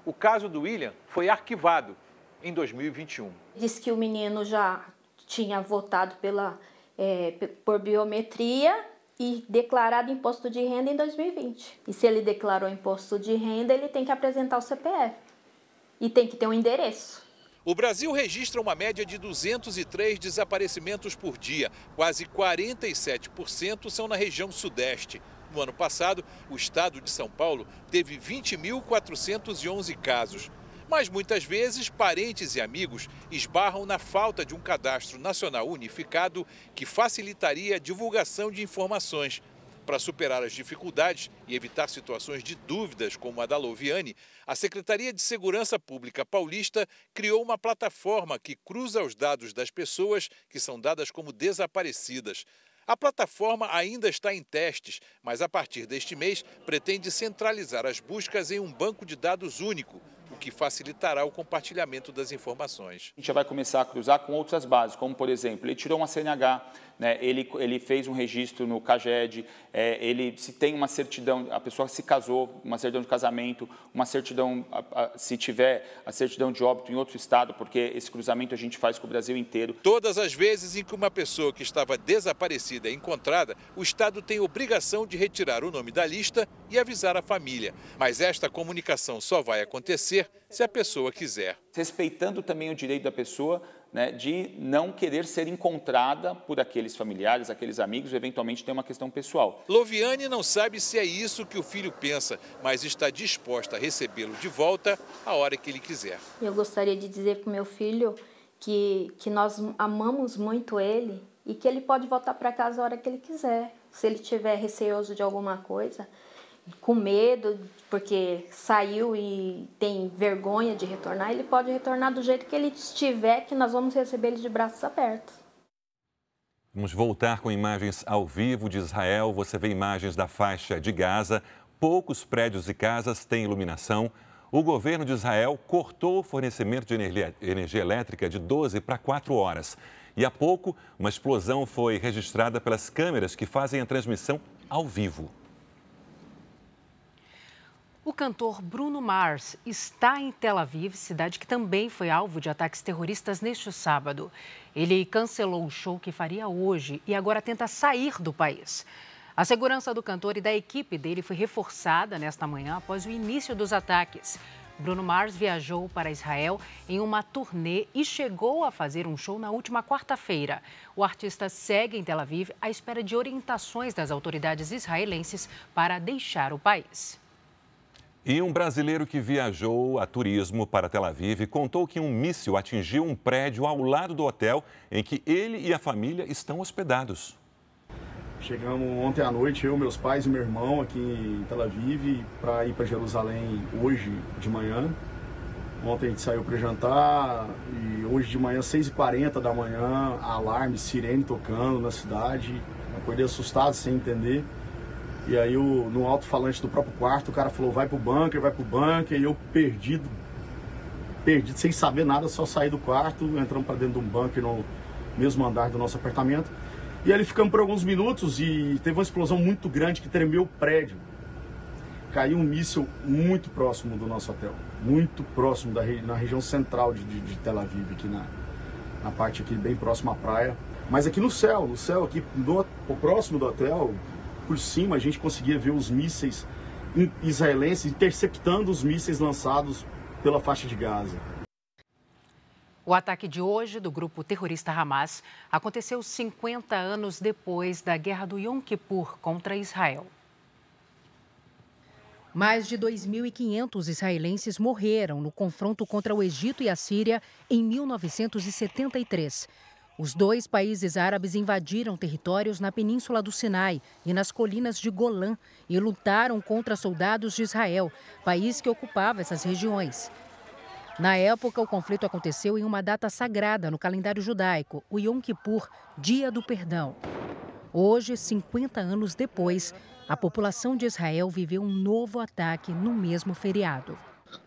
Speaker 36: O caso do William foi arquivado em 2021.
Speaker 37: Diz que o menino já tinha votado pela, é, por biometria e declarado imposto de renda em 2020. E se ele declarou imposto de renda, ele tem que apresentar o CPF e tem que ter um endereço.
Speaker 36: O Brasil registra uma média de 203 desaparecimentos por dia. Quase 47% são na região sudeste. No ano passado, o estado de São Paulo teve 20.411 casos. Mas muitas vezes, parentes e amigos esbarram na falta de um cadastro nacional unificado que facilitaria a divulgação de informações. Para superar as dificuldades e evitar situações de dúvidas como a da Loviane, a Secretaria de Segurança Pública Paulista criou uma plataforma que cruza os dados das pessoas que são dadas como desaparecidas. A plataforma ainda está em testes, mas a partir deste mês pretende centralizar as buscas em um banco de dados único, o que facilitará o compartilhamento das informações.
Speaker 38: A gente já vai começar a cruzar com outras bases, como por exemplo, ele tirou uma CNH, né, ele, ele fez um registro no CAGED, é, ele se tem uma certidão, a pessoa se casou, uma certidão de casamento, uma certidão, a, a, se tiver a certidão de óbito em outro estado, porque esse cruzamento a gente faz com o Brasil inteiro.
Speaker 36: Todas as vezes em que uma pessoa que estava desaparecida é encontrada, o Estado tem obrigação de retirar o nome da lista e avisar a família. Mas esta comunicação só vai acontecer se a pessoa quiser.
Speaker 38: Respeitando também o direito da pessoa né, de não querer ser encontrada por aqueles familiares, aqueles amigos, eventualmente tem uma questão pessoal.
Speaker 36: Loviane não sabe se é isso que o filho pensa, mas está disposta a recebê-lo de volta a hora que ele quiser.
Speaker 37: Eu gostaria de dizer para o meu filho que, que nós amamos muito ele e que ele pode voltar para casa a hora que ele quiser. Se ele estiver receoso de alguma coisa, com medo, porque saiu e tem vergonha de retornar, ele pode retornar do jeito que ele estiver, que nós vamos receber ele de braços abertos.
Speaker 30: Vamos voltar com imagens ao vivo de Israel. Você vê imagens da faixa de Gaza. Poucos prédios e casas têm iluminação. O governo de Israel cortou o fornecimento de energia, energia elétrica de 12 para 4 horas. E há pouco, uma explosão foi registrada pelas câmeras que fazem a transmissão ao vivo.
Speaker 3: O cantor Bruno Mars está em Tel Aviv, cidade que também foi alvo de ataques terroristas neste sábado. Ele cancelou o show que faria hoje e agora tenta sair do país. A segurança do cantor e da equipe dele foi reforçada nesta manhã após o início dos ataques. Bruno Mars viajou para Israel em uma turnê e chegou a fazer um show na última quarta-feira. O artista segue em Tel Aviv à espera de orientações das autoridades israelenses para deixar o país.
Speaker 30: E um brasileiro que viajou a turismo para Tel Aviv contou que um míssil atingiu um prédio ao lado do hotel em que ele e a família estão hospedados.
Speaker 39: Chegamos ontem à noite, eu, meus pais e meu irmão aqui em Tel Aviv para ir para Jerusalém hoje de manhã. Ontem a gente saiu para jantar e hoje de manhã, 6h40 da manhã, alarme, sirene tocando na cidade. Acordei assustado, sem entender. E aí o, no alto-falante do próprio quarto, o cara falou, vai pro bunker, vai pro bunker, e eu perdido, perdido, sem saber nada, só saí do quarto, entramos para dentro de um bunker no mesmo andar do nosso apartamento. E ali ficamos por alguns minutos e teve uma explosão muito grande que tremeu o prédio. Caiu um míssil muito próximo do nosso hotel, muito próximo, da, na região central de, de, de Tel Aviv, aqui na, na parte aqui bem próxima à praia. Mas aqui no céu, no céu, aqui no, próximo do hotel, por cima a gente conseguia ver os mísseis israelenses interceptando os mísseis lançados pela faixa de Gaza.
Speaker 3: O ataque de hoje do grupo terrorista Hamas aconteceu 50 anos depois da guerra do Yom Kippur contra Israel. Mais de 2.500 israelenses morreram no confronto contra o Egito e a Síria em 1973. Os dois países árabes invadiram territórios na península do Sinai e nas colinas de Golã e lutaram contra soldados de Israel, país que ocupava essas regiões. Na época, o conflito aconteceu em uma data sagrada no calendário judaico, o Yom Kippur, Dia do Perdão. Hoje, 50 anos depois, a população de Israel viveu um novo ataque no mesmo feriado.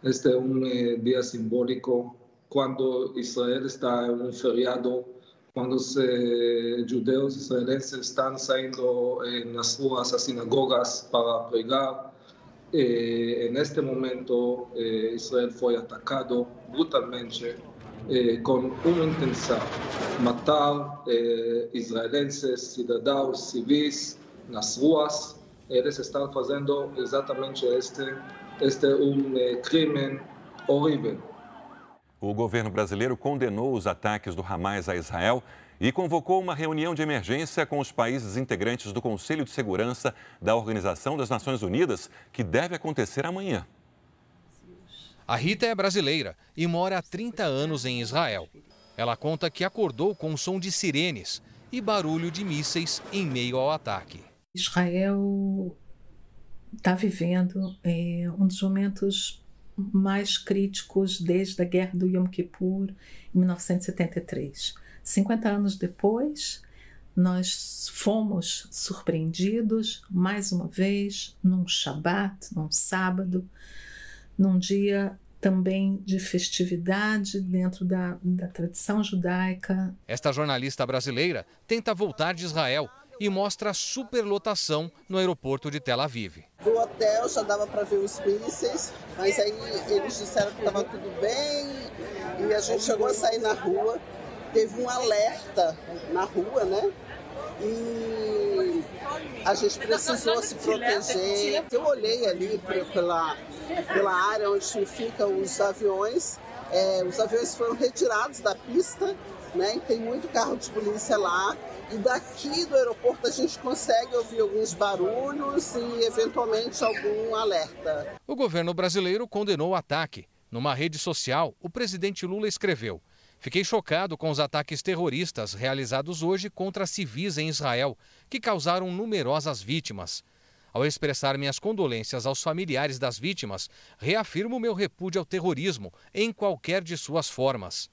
Speaker 40: Este é um eh, dia simbólico quando Israel está em um feriado quando os eh, judeus israelenses estão saindo eh, nas ruas, às sinagogas para pregar. Eh, neste momento, eh, Israel foi atacado brutalmente eh, com uma intenção: matar eh, israelenses, cidadãos civis nas ruas. Eles estão fazendo exatamente este, este um crime horrível.
Speaker 30: O governo brasileiro condenou os ataques do Hamas a Israel e convocou uma reunião de emergência com os países integrantes do Conselho de Segurança da Organização das Nações Unidas, que deve acontecer amanhã.
Speaker 41: A Rita é brasileira e mora há 30 anos em Israel. Ela conta que acordou com o som de sirenes e barulho de mísseis em meio ao ataque.
Speaker 42: Israel está vivendo é, um dos momentos mais críticos desde a Guerra do Yom Kippur, em 1973. 50 anos depois, nós fomos surpreendidos mais uma vez num Shabat, num sábado, num dia também de festividade dentro da, da tradição judaica.
Speaker 41: Esta jornalista brasileira tenta voltar de Israel e mostra a superlotação no aeroporto de Tel Aviv.
Speaker 39: Do hotel já dava para ver os mísseis, mas aí eles disseram que estava tudo bem e a gente chegou a sair na rua. Teve um alerta na rua, né? E a gente precisou se proteger. Eu olhei ali pela, pela área onde ficam os aviões. É, os aviões foram retirados da pista, né? E tem muito carro de polícia lá. E daqui do aeroporto a gente consegue ouvir alguns barulhos e eventualmente algum alerta.
Speaker 41: O governo brasileiro condenou o ataque. Numa rede social, o presidente Lula escreveu: Fiquei chocado com os ataques terroristas realizados hoje contra civis em Israel, que causaram numerosas vítimas. Ao expressar minhas condolências aos familiares das vítimas, reafirmo meu repúdio ao terrorismo em qualquer de suas formas.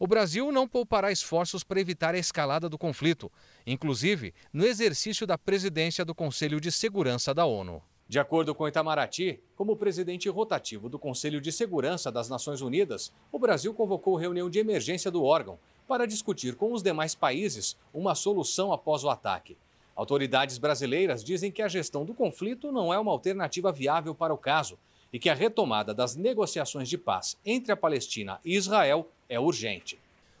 Speaker 41: O Brasil não poupará esforços para evitar a escalada do conflito, inclusive no exercício da presidência do Conselho de Segurança da ONU. De acordo com Itamaraty, como presidente rotativo do Conselho de Segurança das Nações Unidas, o Brasil convocou reunião de emergência do órgão para discutir com os demais países uma solução após o ataque. Autoridades brasileiras dizem que a gestão do conflito não é uma alternativa viável para o caso e que a retomada das negociações de paz entre a Palestina e Israel é urgente.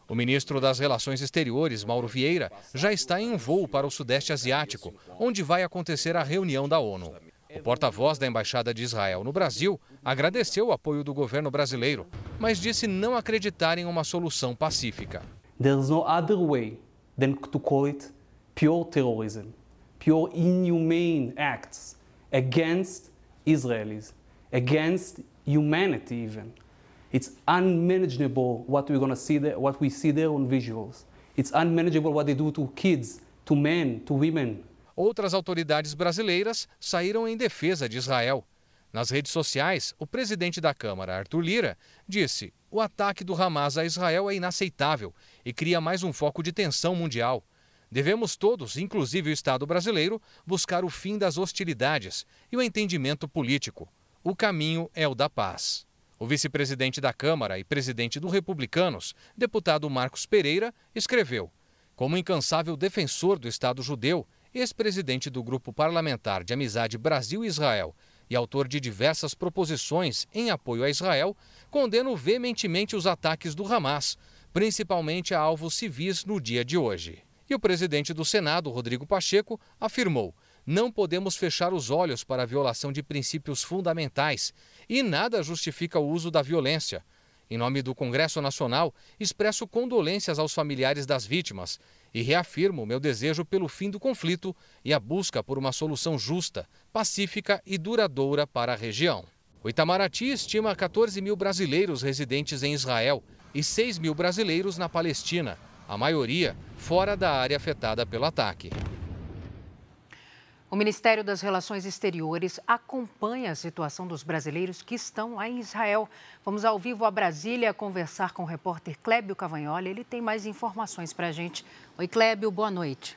Speaker 41: O ministro das Relações Exteriores, Mauro Vieira, já está em um voo para o Sudeste Asiático, onde vai acontecer a reunião da ONU. O porta-voz da Embaixada de Israel no Brasil agradeceu o apoio do governo brasileiro, mas disse não acreditar em uma solução pacífica.
Speaker 43: There's no other way than to call it pure terrorism, pure inhumane acts against Israelis, against humanity even. It's unmanageable what we're to see there, what we see there on visuals. It's unmanageable what they do to kids, to men, to women.
Speaker 41: Outras autoridades brasileiras saíram em defesa de Israel. Nas redes sociais, o presidente da Câmara, Arthur Lira, disse: o ataque do Hamas a Israel é inaceitável e cria mais um foco de tensão mundial. Devemos todos, inclusive o Estado brasileiro, buscar o fim das hostilidades e o entendimento político. O caminho é o da paz. O vice-presidente da Câmara e presidente do Republicanos, deputado Marcos Pereira, escreveu: Como incansável defensor do Estado judeu, ex-presidente do Grupo Parlamentar de Amizade Brasil-Israel e autor de diversas proposições em apoio a Israel, condeno veementemente os ataques do Hamas, principalmente a alvos civis no dia de hoje. E o presidente do Senado, Rodrigo Pacheco, afirmou: não podemos fechar os olhos para a violação de princípios fundamentais e nada justifica o uso da violência. Em nome do Congresso Nacional, expresso condolências aos familiares das vítimas e reafirmo meu desejo pelo fim do conflito e a busca por uma solução justa, pacífica e duradoura para a região. O Itamaraty estima 14 mil brasileiros residentes em Israel e 6 mil brasileiros na Palestina, a maioria fora da área afetada pelo ataque.
Speaker 3: O Ministério das Relações Exteriores acompanha a situação dos brasileiros que estão lá em Israel. Vamos ao vivo a Brasília conversar com o repórter Clébio Cavagnoli. Ele tem mais informações para a gente. Oi, Clébio, boa noite.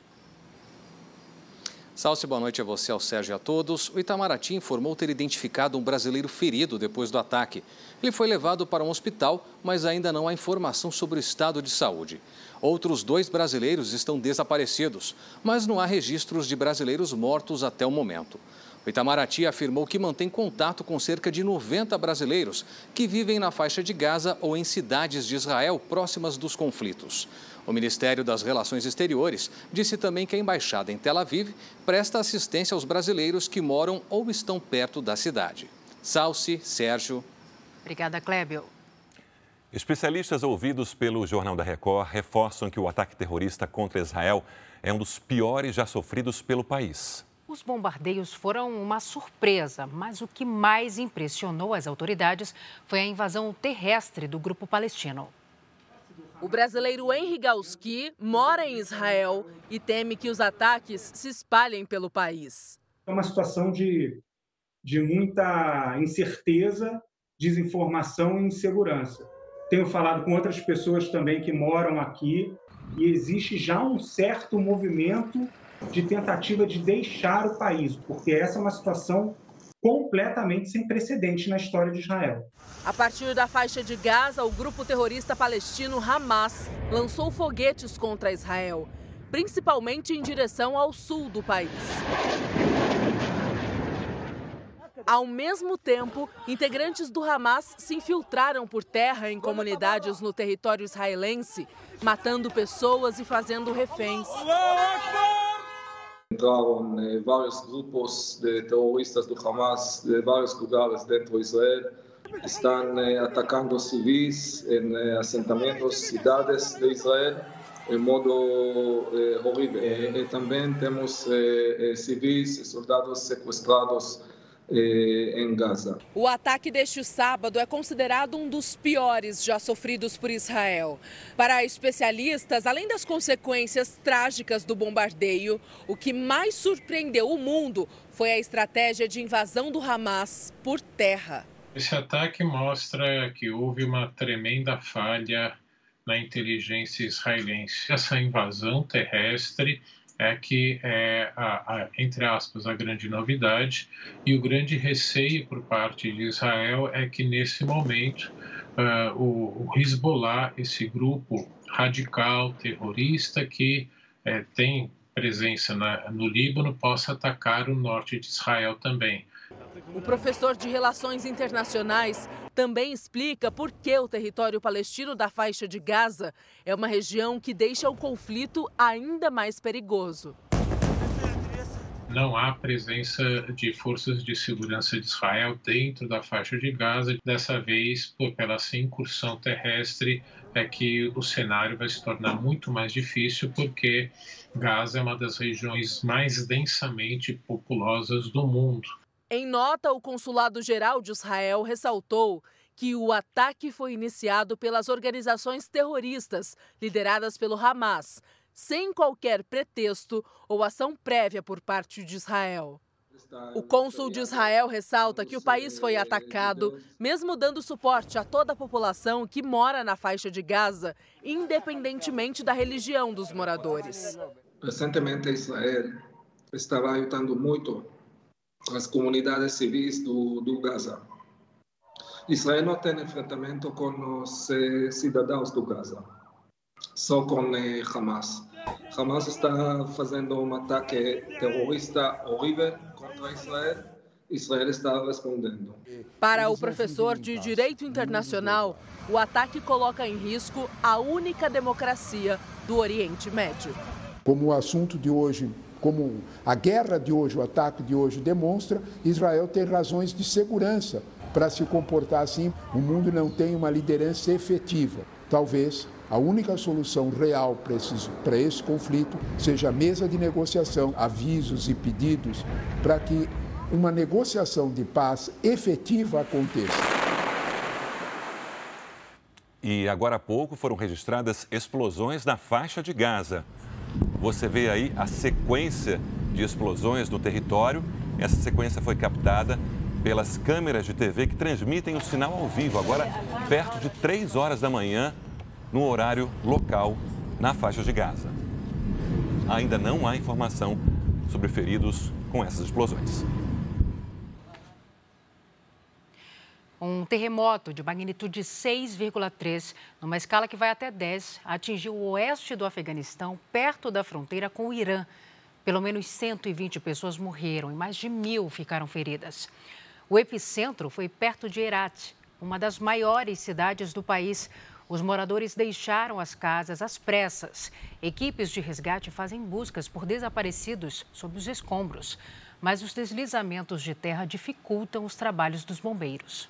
Speaker 41: Salce, boa noite a você, ao Sérgio e a todos. O Itamaraty informou ter identificado um brasileiro ferido depois do ataque. Ele foi levado para um hospital, mas ainda não há informação sobre o estado de saúde. Outros dois brasileiros estão desaparecidos, mas não há registros de brasileiros mortos até o momento. O Itamaraty afirmou que mantém contato com cerca de 90 brasileiros que vivem na faixa de Gaza ou em cidades de Israel próximas dos conflitos. O Ministério das Relações Exteriores disse também que a embaixada em Tel Aviv presta assistência aos brasileiros que moram ou estão perto da cidade. Salce, Sérgio.
Speaker 3: Obrigada, Clébio.
Speaker 2: Especialistas ouvidos pelo Jornal da Record reforçam que o ataque terrorista contra Israel é um dos piores já sofridos pelo país.
Speaker 3: Os bombardeios foram uma surpresa, mas o que mais impressionou as autoridades foi a invasão terrestre do grupo palestino.
Speaker 17: O brasileiro Henry Galski mora em Israel e teme que os ataques se espalhem pelo país.
Speaker 44: É uma situação de, de muita incerteza, desinformação e insegurança. Tenho falado com outras pessoas também que moram aqui
Speaker 45: e existe já um certo movimento de tentativa de deixar o país, porque essa é uma situação completamente sem precedente na história de Israel.
Speaker 17: A partir da faixa de Gaza, o grupo terrorista palestino Hamas lançou foguetes contra Israel, principalmente em direção ao sul do país. Ao mesmo tempo, integrantes do Hamas se infiltraram por terra em comunidades no território israelense, matando pessoas e fazendo reféns.
Speaker 40: Entraram eh, vários grupos de terroristas do Hamas de vários lugares dentro de Israel. Estão eh, atacando civis em eh, assentamentos, cidades de Israel, em modo horrível. E também temos civis e soldados sequestrados em Gaza.
Speaker 17: O ataque deste sábado é considerado um dos piores já sofridos por Israel. Para especialistas, além das consequências trágicas do bombardeio, o que mais surpreendeu o mundo foi a estratégia de invasão do Hamas por terra.
Speaker 46: Esse ataque mostra que houve uma tremenda falha na inteligência israelense. Essa invasão terrestre é que é, a, a, entre aspas, a grande novidade e o grande receio por parte de Israel é que nesse momento uh, o, o Hezbollah, esse grupo radical terrorista que é, tem presença na, no Líbano, possa atacar o norte de Israel também.
Speaker 17: O professor de Relações Internacionais também explica por que o território palestino da faixa de Gaza é uma região que deixa o conflito ainda mais perigoso.
Speaker 46: Não há presença de forças de segurança de Israel dentro da faixa de Gaza. Dessa vez, pela incursão terrestre, é que o cenário vai se tornar muito mais difícil, porque Gaza é uma das regiões mais densamente populosas do mundo.
Speaker 17: Em nota, o Consulado-Geral de Israel ressaltou que o ataque foi iniciado pelas organizações terroristas lideradas pelo Hamas, sem qualquer pretexto ou ação prévia por parte de Israel. O cônsul de Israel ressalta que o país foi atacado, mesmo dando suporte a toda a população que mora na faixa de Gaza, independentemente da religião dos moradores.
Speaker 40: Recentemente, Israel estava ajudando muito as comunidades civis do, do Gaza. Israel não tem enfrentamento com os eh, cidadãos do Gaza, só com eh, Hamas. Hamas está fazendo um ataque terrorista horrível contra Israel. Israel está respondendo.
Speaker 17: Para o professor de Direito Internacional, o ataque coloca em risco a única democracia do Oriente Médio.
Speaker 47: Como o assunto de hoje como a guerra de hoje, o ataque de hoje demonstra, Israel tem razões de segurança para se comportar assim. O mundo não tem uma liderança efetiva. Talvez a única solução real para esse, para esse conflito seja a mesa de negociação, avisos e pedidos para que uma negociação de paz efetiva aconteça.
Speaker 30: E agora há pouco foram registradas explosões na faixa de Gaza. Você vê aí a sequência de explosões no território. Essa sequência foi captada pelas câmeras de TV que transmitem o sinal ao vivo, agora perto de 3 horas da manhã, no horário local, na faixa de Gaza. Ainda não há informação sobre feridos com essas explosões.
Speaker 3: Um terremoto de magnitude 6,3, numa escala que vai até 10, atingiu o oeste do Afeganistão, perto da fronteira com o Irã. Pelo menos 120 pessoas morreram e mais de mil ficaram feridas. O epicentro foi perto de Herat, uma das maiores cidades do país. Os moradores deixaram as casas às pressas. Equipes de resgate fazem buscas por desaparecidos sob os escombros, mas os deslizamentos de terra dificultam os trabalhos dos bombeiros.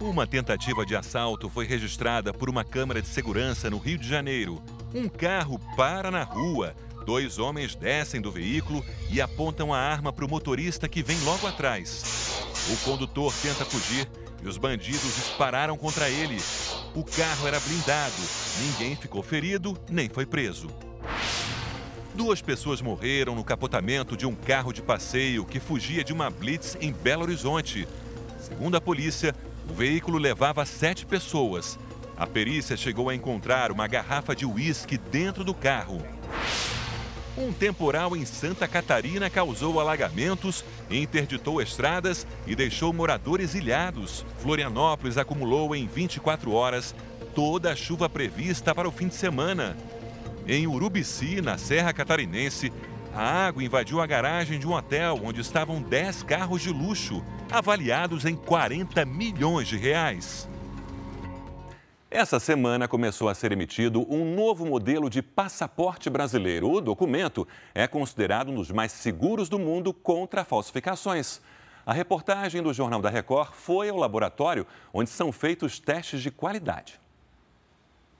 Speaker 2: Uma tentativa de assalto foi registrada por uma câmera de segurança no Rio de Janeiro. Um carro para na rua. Dois homens descem do veículo e apontam a arma para o motorista que vem logo atrás. O condutor tenta fugir e os bandidos dispararam contra ele. O carro era blindado, ninguém ficou ferido nem foi preso. Duas pessoas morreram no capotamento de um carro de passeio que fugia de uma blitz em Belo Horizonte. Segundo a polícia, o veículo levava sete pessoas. A perícia chegou a encontrar uma garrafa de uísque dentro do carro. Um temporal em Santa Catarina causou alagamentos, interditou estradas e deixou moradores ilhados. Florianópolis acumulou em 24 horas toda a chuva prevista para o fim de semana. Em Urubici, na Serra Catarinense, a água invadiu a garagem de um hotel onde estavam 10 carros de luxo, avaliados em 40 milhões de reais.
Speaker 48: Essa semana começou a ser emitido um novo modelo de passaporte brasileiro. O documento é considerado um dos mais seguros do mundo contra falsificações. A reportagem do Jornal da Record foi ao laboratório onde são feitos testes de qualidade.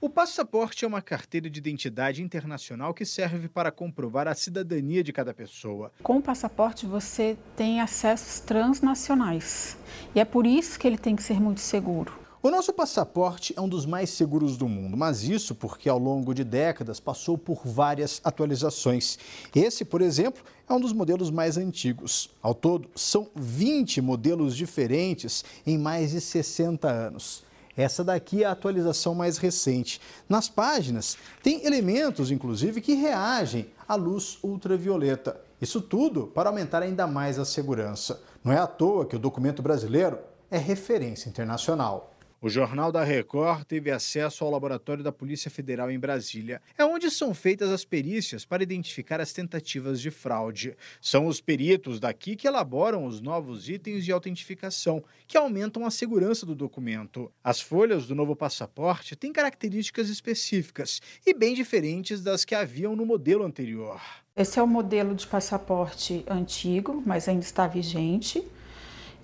Speaker 49: O passaporte é uma carteira de identidade internacional que serve para comprovar a cidadania de cada pessoa.
Speaker 50: Com o passaporte você tem acessos transnacionais e é por isso que ele tem que ser muito seguro.
Speaker 49: O nosso passaporte é um dos mais seguros do mundo, mas isso porque ao longo de décadas passou por várias atualizações. Esse, por exemplo, é um dos modelos mais antigos. Ao todo, são 20 modelos diferentes em mais de 60 anos. Essa daqui é a atualização mais recente. Nas páginas, tem elementos, inclusive, que reagem à luz ultravioleta. Isso tudo para aumentar ainda mais a segurança. Não é à toa que o documento brasileiro é referência internacional. O Jornal da Record teve acesso ao laboratório da Polícia Federal em Brasília. É onde são feitas as perícias para identificar as tentativas de fraude. São os peritos daqui que elaboram os novos itens de autentificação, que aumentam a segurança do documento. As folhas do novo passaporte têm características específicas e bem diferentes das que haviam no modelo anterior.
Speaker 50: Esse é o modelo de passaporte antigo, mas ainda está vigente.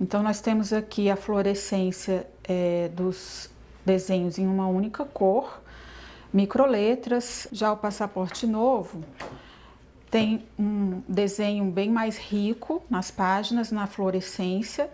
Speaker 50: Então, nós temos aqui a fluorescência é, dos desenhos em uma única cor, microletras. Já o passaporte novo tem um desenho bem mais rico nas páginas, na fluorescência,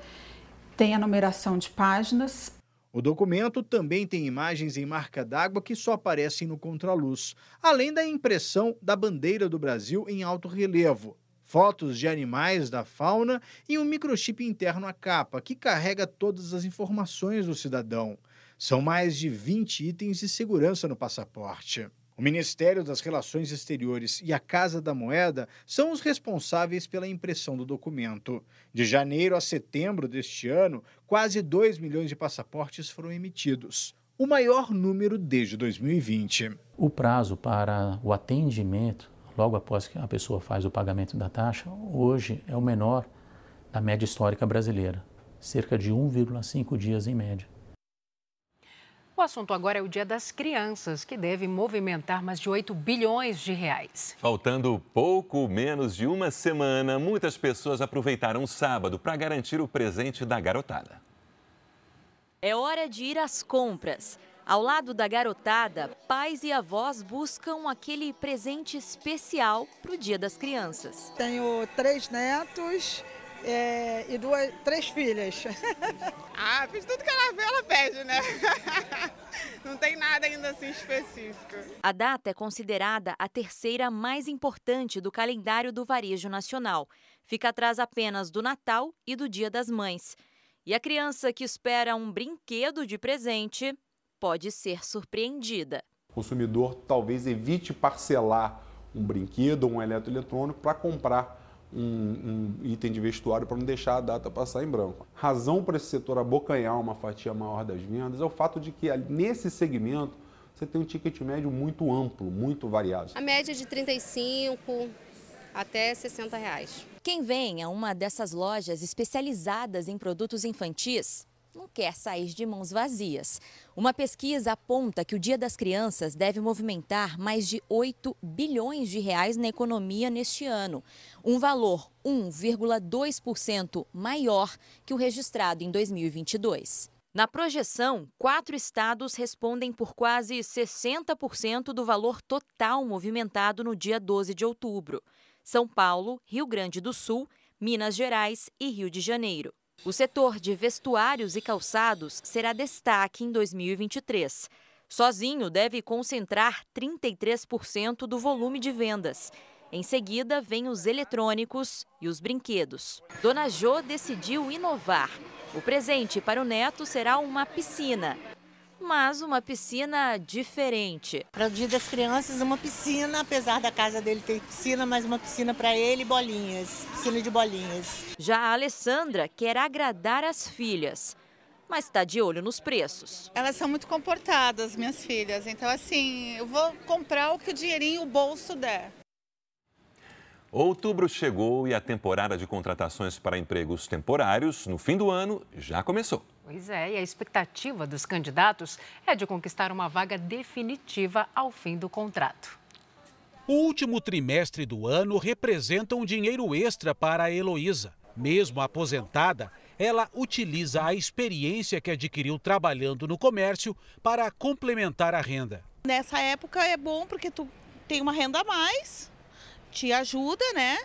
Speaker 50: tem a numeração de páginas.
Speaker 49: O documento também tem imagens em marca d'água que só aparecem no contraluz, além da impressão da bandeira do Brasil em alto relevo fotos de animais da fauna e um microchip interno à capa, que carrega todas as informações do cidadão. São mais de 20 itens de segurança no passaporte. O Ministério das Relações Exteriores e a Casa da Moeda são os responsáveis pela impressão do documento. De janeiro a setembro deste ano, quase 2 milhões de passaportes foram emitidos, o maior número desde 2020.
Speaker 51: O prazo para o atendimento logo após que a pessoa faz o pagamento da taxa, hoje é o menor da média histórica brasileira, cerca de 1,5 dias em média.
Speaker 3: O assunto agora é o Dia das Crianças, que deve movimentar mais de 8 bilhões de reais.
Speaker 48: Faltando pouco menos de uma semana, muitas pessoas aproveitaram o sábado para garantir o presente da garotada.
Speaker 35: É hora de ir às compras. Ao lado da garotada, pais e avós buscam aquele presente especial para o Dia das Crianças.
Speaker 52: Tenho três netos é, e duas, três filhas. [laughs]
Speaker 9: ah, fiz tudo que ela vê, ela pede, né? [laughs] Não tem nada ainda assim específico.
Speaker 35: A data é considerada a terceira mais importante do calendário do varejo nacional. Fica atrás apenas do Natal e do Dia das Mães. E a criança que espera um brinquedo de presente pode ser surpreendida.
Speaker 47: O consumidor talvez evite parcelar um brinquedo ou um eletroeletrônico para comprar um, um, item de vestuário para não deixar a data passar em branco. Razão para esse setor abocanhar uma fatia maior das vendas é o fato de que nesse segmento você tem um ticket médio muito amplo, muito variado.
Speaker 53: A média é de 35 até 60 reais.
Speaker 35: Quem vem a uma dessas lojas especializadas em produtos infantis não quer sair de mãos vazias. Uma pesquisa aponta que o Dia das Crianças deve movimentar mais de 8 bilhões de reais na economia neste ano, um valor 1,2% maior que o registrado em 2022. Na projeção, quatro estados respondem por quase 60% do valor total movimentado no dia 12 de outubro: São Paulo, Rio Grande do Sul, Minas Gerais e Rio de Janeiro. O setor de vestuários e calçados será destaque em 2023. Sozinho deve concentrar 33% do volume de vendas. Em seguida, vem os eletrônicos e os brinquedos. Dona Jo decidiu inovar. O presente para o neto será uma piscina. Mas uma piscina diferente.
Speaker 54: Para o Dia das Crianças, uma piscina, apesar da casa dele ter piscina, mas uma piscina para ele e bolinhas, piscina de bolinhas.
Speaker 35: Já a Alessandra quer agradar as filhas mas está de olho nos preços.
Speaker 9: Elas são muito comportadas, minhas filhas. Então, assim, eu vou comprar o que o dinheirinho, o bolso der.
Speaker 55: Outubro chegou e a temporada de contratações para empregos temporários no fim do ano já começou.
Speaker 3: Pois é, e a expectativa dos candidatos é de conquistar uma vaga definitiva ao fim do contrato.
Speaker 43: O último trimestre do ano representa um dinheiro extra para a Heloísa. Mesmo aposentada, ela utiliza a experiência que adquiriu trabalhando no comércio para complementar a renda.
Speaker 9: Nessa época é bom porque tu tem uma renda a mais, te ajuda, né?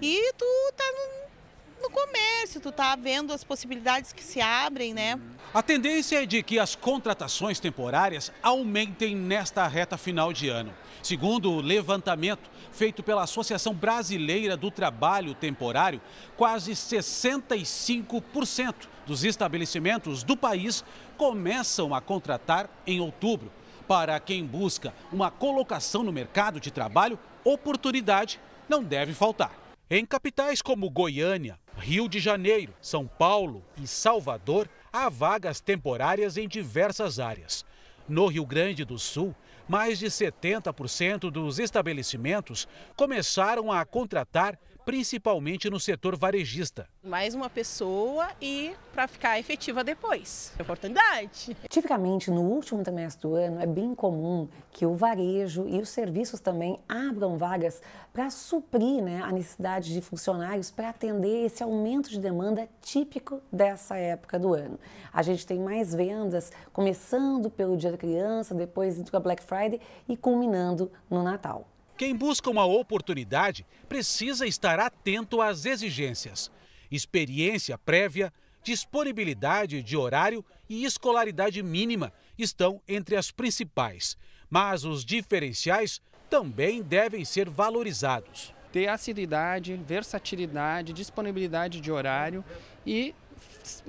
Speaker 9: E tu tá no, no comércio, tu tá vendo as possibilidades que se abrem, né?
Speaker 43: A tendência é de que as contratações temporárias aumentem nesta reta final de ano. Segundo o levantamento feito pela Associação Brasileira do Trabalho Temporário, quase 65% dos estabelecimentos do país começam a contratar em outubro. Para quem busca uma colocação no mercado de trabalho, oportunidade não deve faltar. Em capitais como Goiânia, Rio de Janeiro, São Paulo e Salvador, há vagas temporárias em diversas áreas. No Rio Grande do Sul, mais de 70% dos estabelecimentos começaram a contratar principalmente no setor varejista.
Speaker 9: Mais uma pessoa e para ficar efetiva depois. Oportunidade.
Speaker 4: Tipicamente, no último trimestre do ano, é bem comum que o varejo e os serviços também abram vagas para suprir né, a necessidade de funcionários para atender esse aumento de demanda típico dessa época do ano. A gente tem mais vendas começando pelo Dia da Criança, depois indo para Black Friday e culminando no Natal.
Speaker 43: Quem busca uma oportunidade precisa estar atento às exigências: experiência prévia, disponibilidade de horário e escolaridade mínima estão entre as principais. Mas os diferenciais também devem ser valorizados.
Speaker 56: Ter assiduidade, versatilidade, disponibilidade de horário e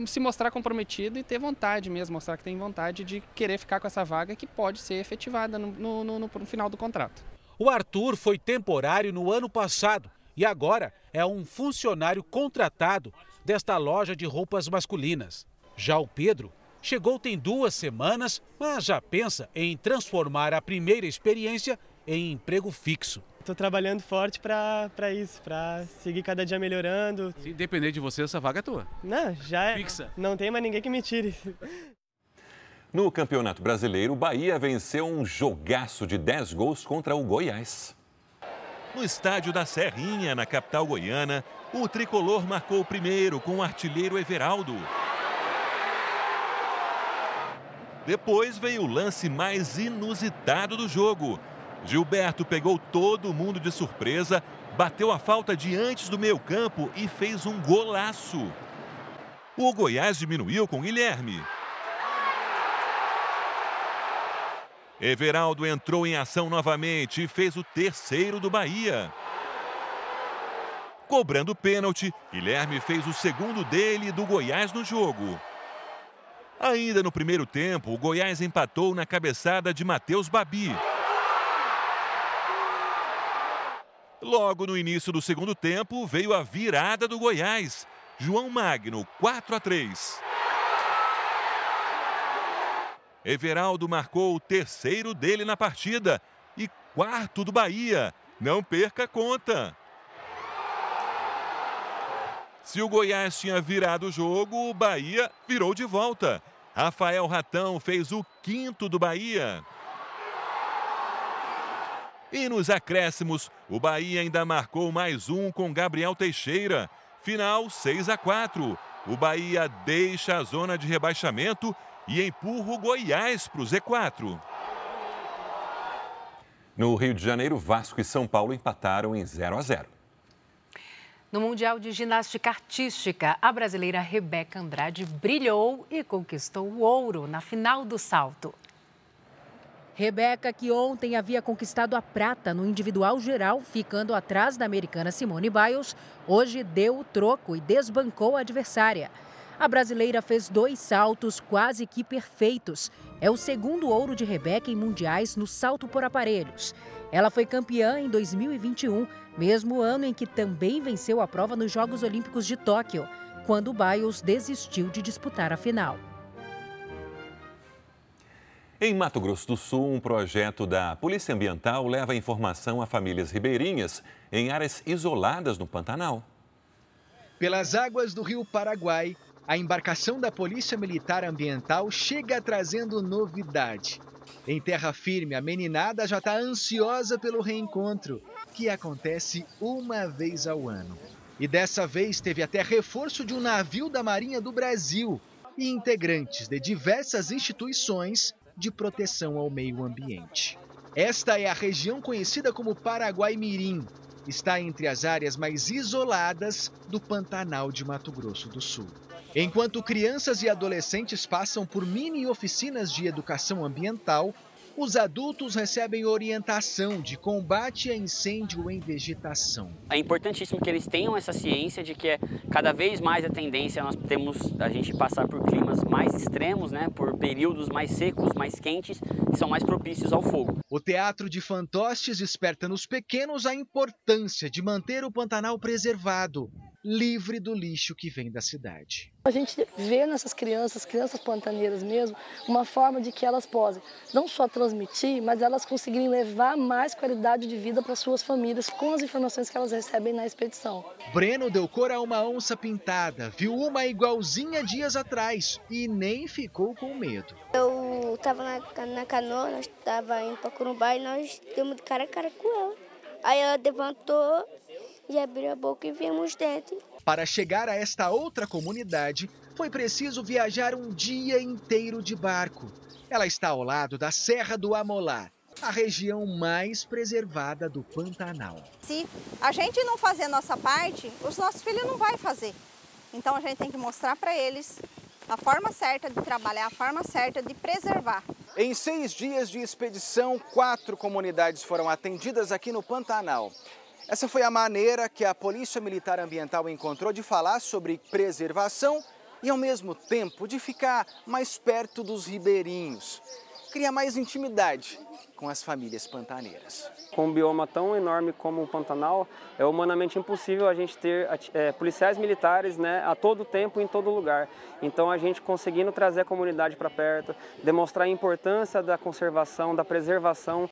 Speaker 56: se mostrar comprometido e ter vontade mesmo, mostrar que tem vontade de querer ficar com essa vaga que pode ser efetivada no, no, no, no final do contrato.
Speaker 43: O Arthur foi temporário no ano passado e agora é um funcionário contratado desta loja de roupas masculinas. Já o Pedro chegou tem duas semanas, mas já pensa em transformar a primeira experiência em emprego fixo.
Speaker 57: Estou trabalhando forte para isso, para seguir cada dia melhorando.
Speaker 43: Se depender de você, essa vaga é tua.
Speaker 57: Não, já é.
Speaker 43: Fixa.
Speaker 57: Não tem mais ninguém que me tire.
Speaker 55: No Campeonato Brasileiro, o Bahia venceu um jogaço de 10 gols contra o Goiás.
Speaker 2: No estádio da Serrinha, na capital goiana, o tricolor marcou o primeiro com o artilheiro Everaldo. Depois veio o lance mais inusitado do jogo. Gilberto pegou todo mundo de surpresa, bateu a falta de antes do meio-campo e fez um golaço. O Goiás diminuiu com Guilherme. Everaldo entrou em ação novamente e fez o terceiro do Bahia. Cobrando pênalti, Guilherme fez o segundo dele e do Goiás no jogo. Ainda no primeiro tempo, o Goiás empatou na cabeçada de Matheus Babi. Logo no início do segundo tempo, veio a virada do Goiás. João Magno, 4 a 3. Everaldo marcou o terceiro dele na partida e quarto do Bahia. Não perca a conta. Se o Goiás tinha virado o jogo, o Bahia virou de volta. Rafael Ratão fez o quinto do Bahia. E nos acréscimos, o Bahia ainda marcou mais um com Gabriel Teixeira. Final 6 a 4. O Bahia deixa a zona de rebaixamento e empurra o Goiás para o Z4.
Speaker 55: No Rio de Janeiro, Vasco e São Paulo empataram em 0 a 0.
Speaker 3: No Mundial de Ginástica Artística, a brasileira Rebeca Andrade brilhou e conquistou o ouro na final do salto. Rebeca, que ontem havia conquistado a prata no individual geral, ficando atrás da americana Simone Biles, hoje deu o troco e desbancou a adversária. A brasileira fez dois saltos quase que perfeitos. É o segundo ouro de Rebeca em mundiais no salto por aparelhos. Ela foi campeã em 2021, mesmo ano em que também venceu a prova nos Jogos Olímpicos de Tóquio, quando Biles desistiu de disputar a final.
Speaker 2: Em Mato Grosso do Sul, um projeto da Polícia Ambiental leva informação a famílias ribeirinhas em áreas isoladas no Pantanal.
Speaker 49: Pelas águas do rio Paraguai, a embarcação da Polícia Militar Ambiental chega trazendo novidade. Em terra firme, a meninada já está ansiosa pelo reencontro, que acontece uma vez ao ano. E dessa vez teve até reforço de um navio da Marinha do Brasil e integrantes de diversas instituições de proteção ao meio ambiente. Esta é a região conhecida como Paraguai Mirim. Está entre as áreas mais isoladas do Pantanal de Mato Grosso do Sul. Enquanto crianças e adolescentes passam por mini oficinas de educação ambiental, os adultos recebem orientação de combate a incêndio em vegetação.
Speaker 58: É importantíssimo que eles tenham essa ciência de que é cada vez mais a tendência nós temos a gente passar por climas mais extremos, né, por períodos mais secos, mais quentes, que são mais propícios ao fogo.
Speaker 49: O Teatro de Fantostes desperta nos pequenos a importância de manter o Pantanal preservado, livre do lixo que vem da cidade.
Speaker 51: A gente vê nessas crianças, crianças pantaneiras mesmo, uma forma de que elas possam não só transmitir, mas elas conseguirem levar mais qualidade de vida para suas famílias com as informações que elas recebem na expedição.
Speaker 49: Breno deu cor a uma onça pintada, viu uma igualzinha dias atrás e nem ficou com medo.
Speaker 59: Eu estava na, na canoa, nós estava indo para Corumbá e nós demos de cara a cara com ela. Aí ela levantou e abriu a boca e vimos dentro.
Speaker 49: Para chegar a esta outra comunidade, foi preciso viajar um dia inteiro de barco. Ela está ao lado da Serra do Amolá, a região mais preservada do Pantanal.
Speaker 60: Se a gente não fazer a nossa parte, os nossos filhos não vão fazer. Então a gente tem que mostrar para eles a forma certa de trabalhar, a forma certa de preservar.
Speaker 49: Em seis dias de expedição, quatro comunidades foram atendidas aqui no Pantanal. Essa foi a maneira que a Polícia Militar Ambiental encontrou de falar sobre preservação e, ao mesmo tempo, de ficar mais perto dos ribeirinhos. Cria mais intimidade com as famílias pantaneiras.
Speaker 57: Com um bioma tão enorme como o Pantanal, é humanamente impossível a gente ter é, policiais militares né, a todo tempo, em todo lugar. Então, a gente conseguindo trazer a comunidade para perto, demonstrar a importância da conservação, da preservação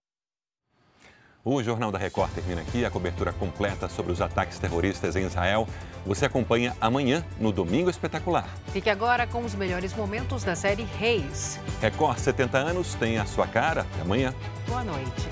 Speaker 2: o Jornal da Record termina aqui. A cobertura completa sobre os ataques terroristas em Israel você acompanha amanhã no Domingo Espetacular.
Speaker 61: Fique agora com os melhores momentos da série Reis.
Speaker 2: Record 70 anos tem a sua cara. Até amanhã.
Speaker 61: Boa noite.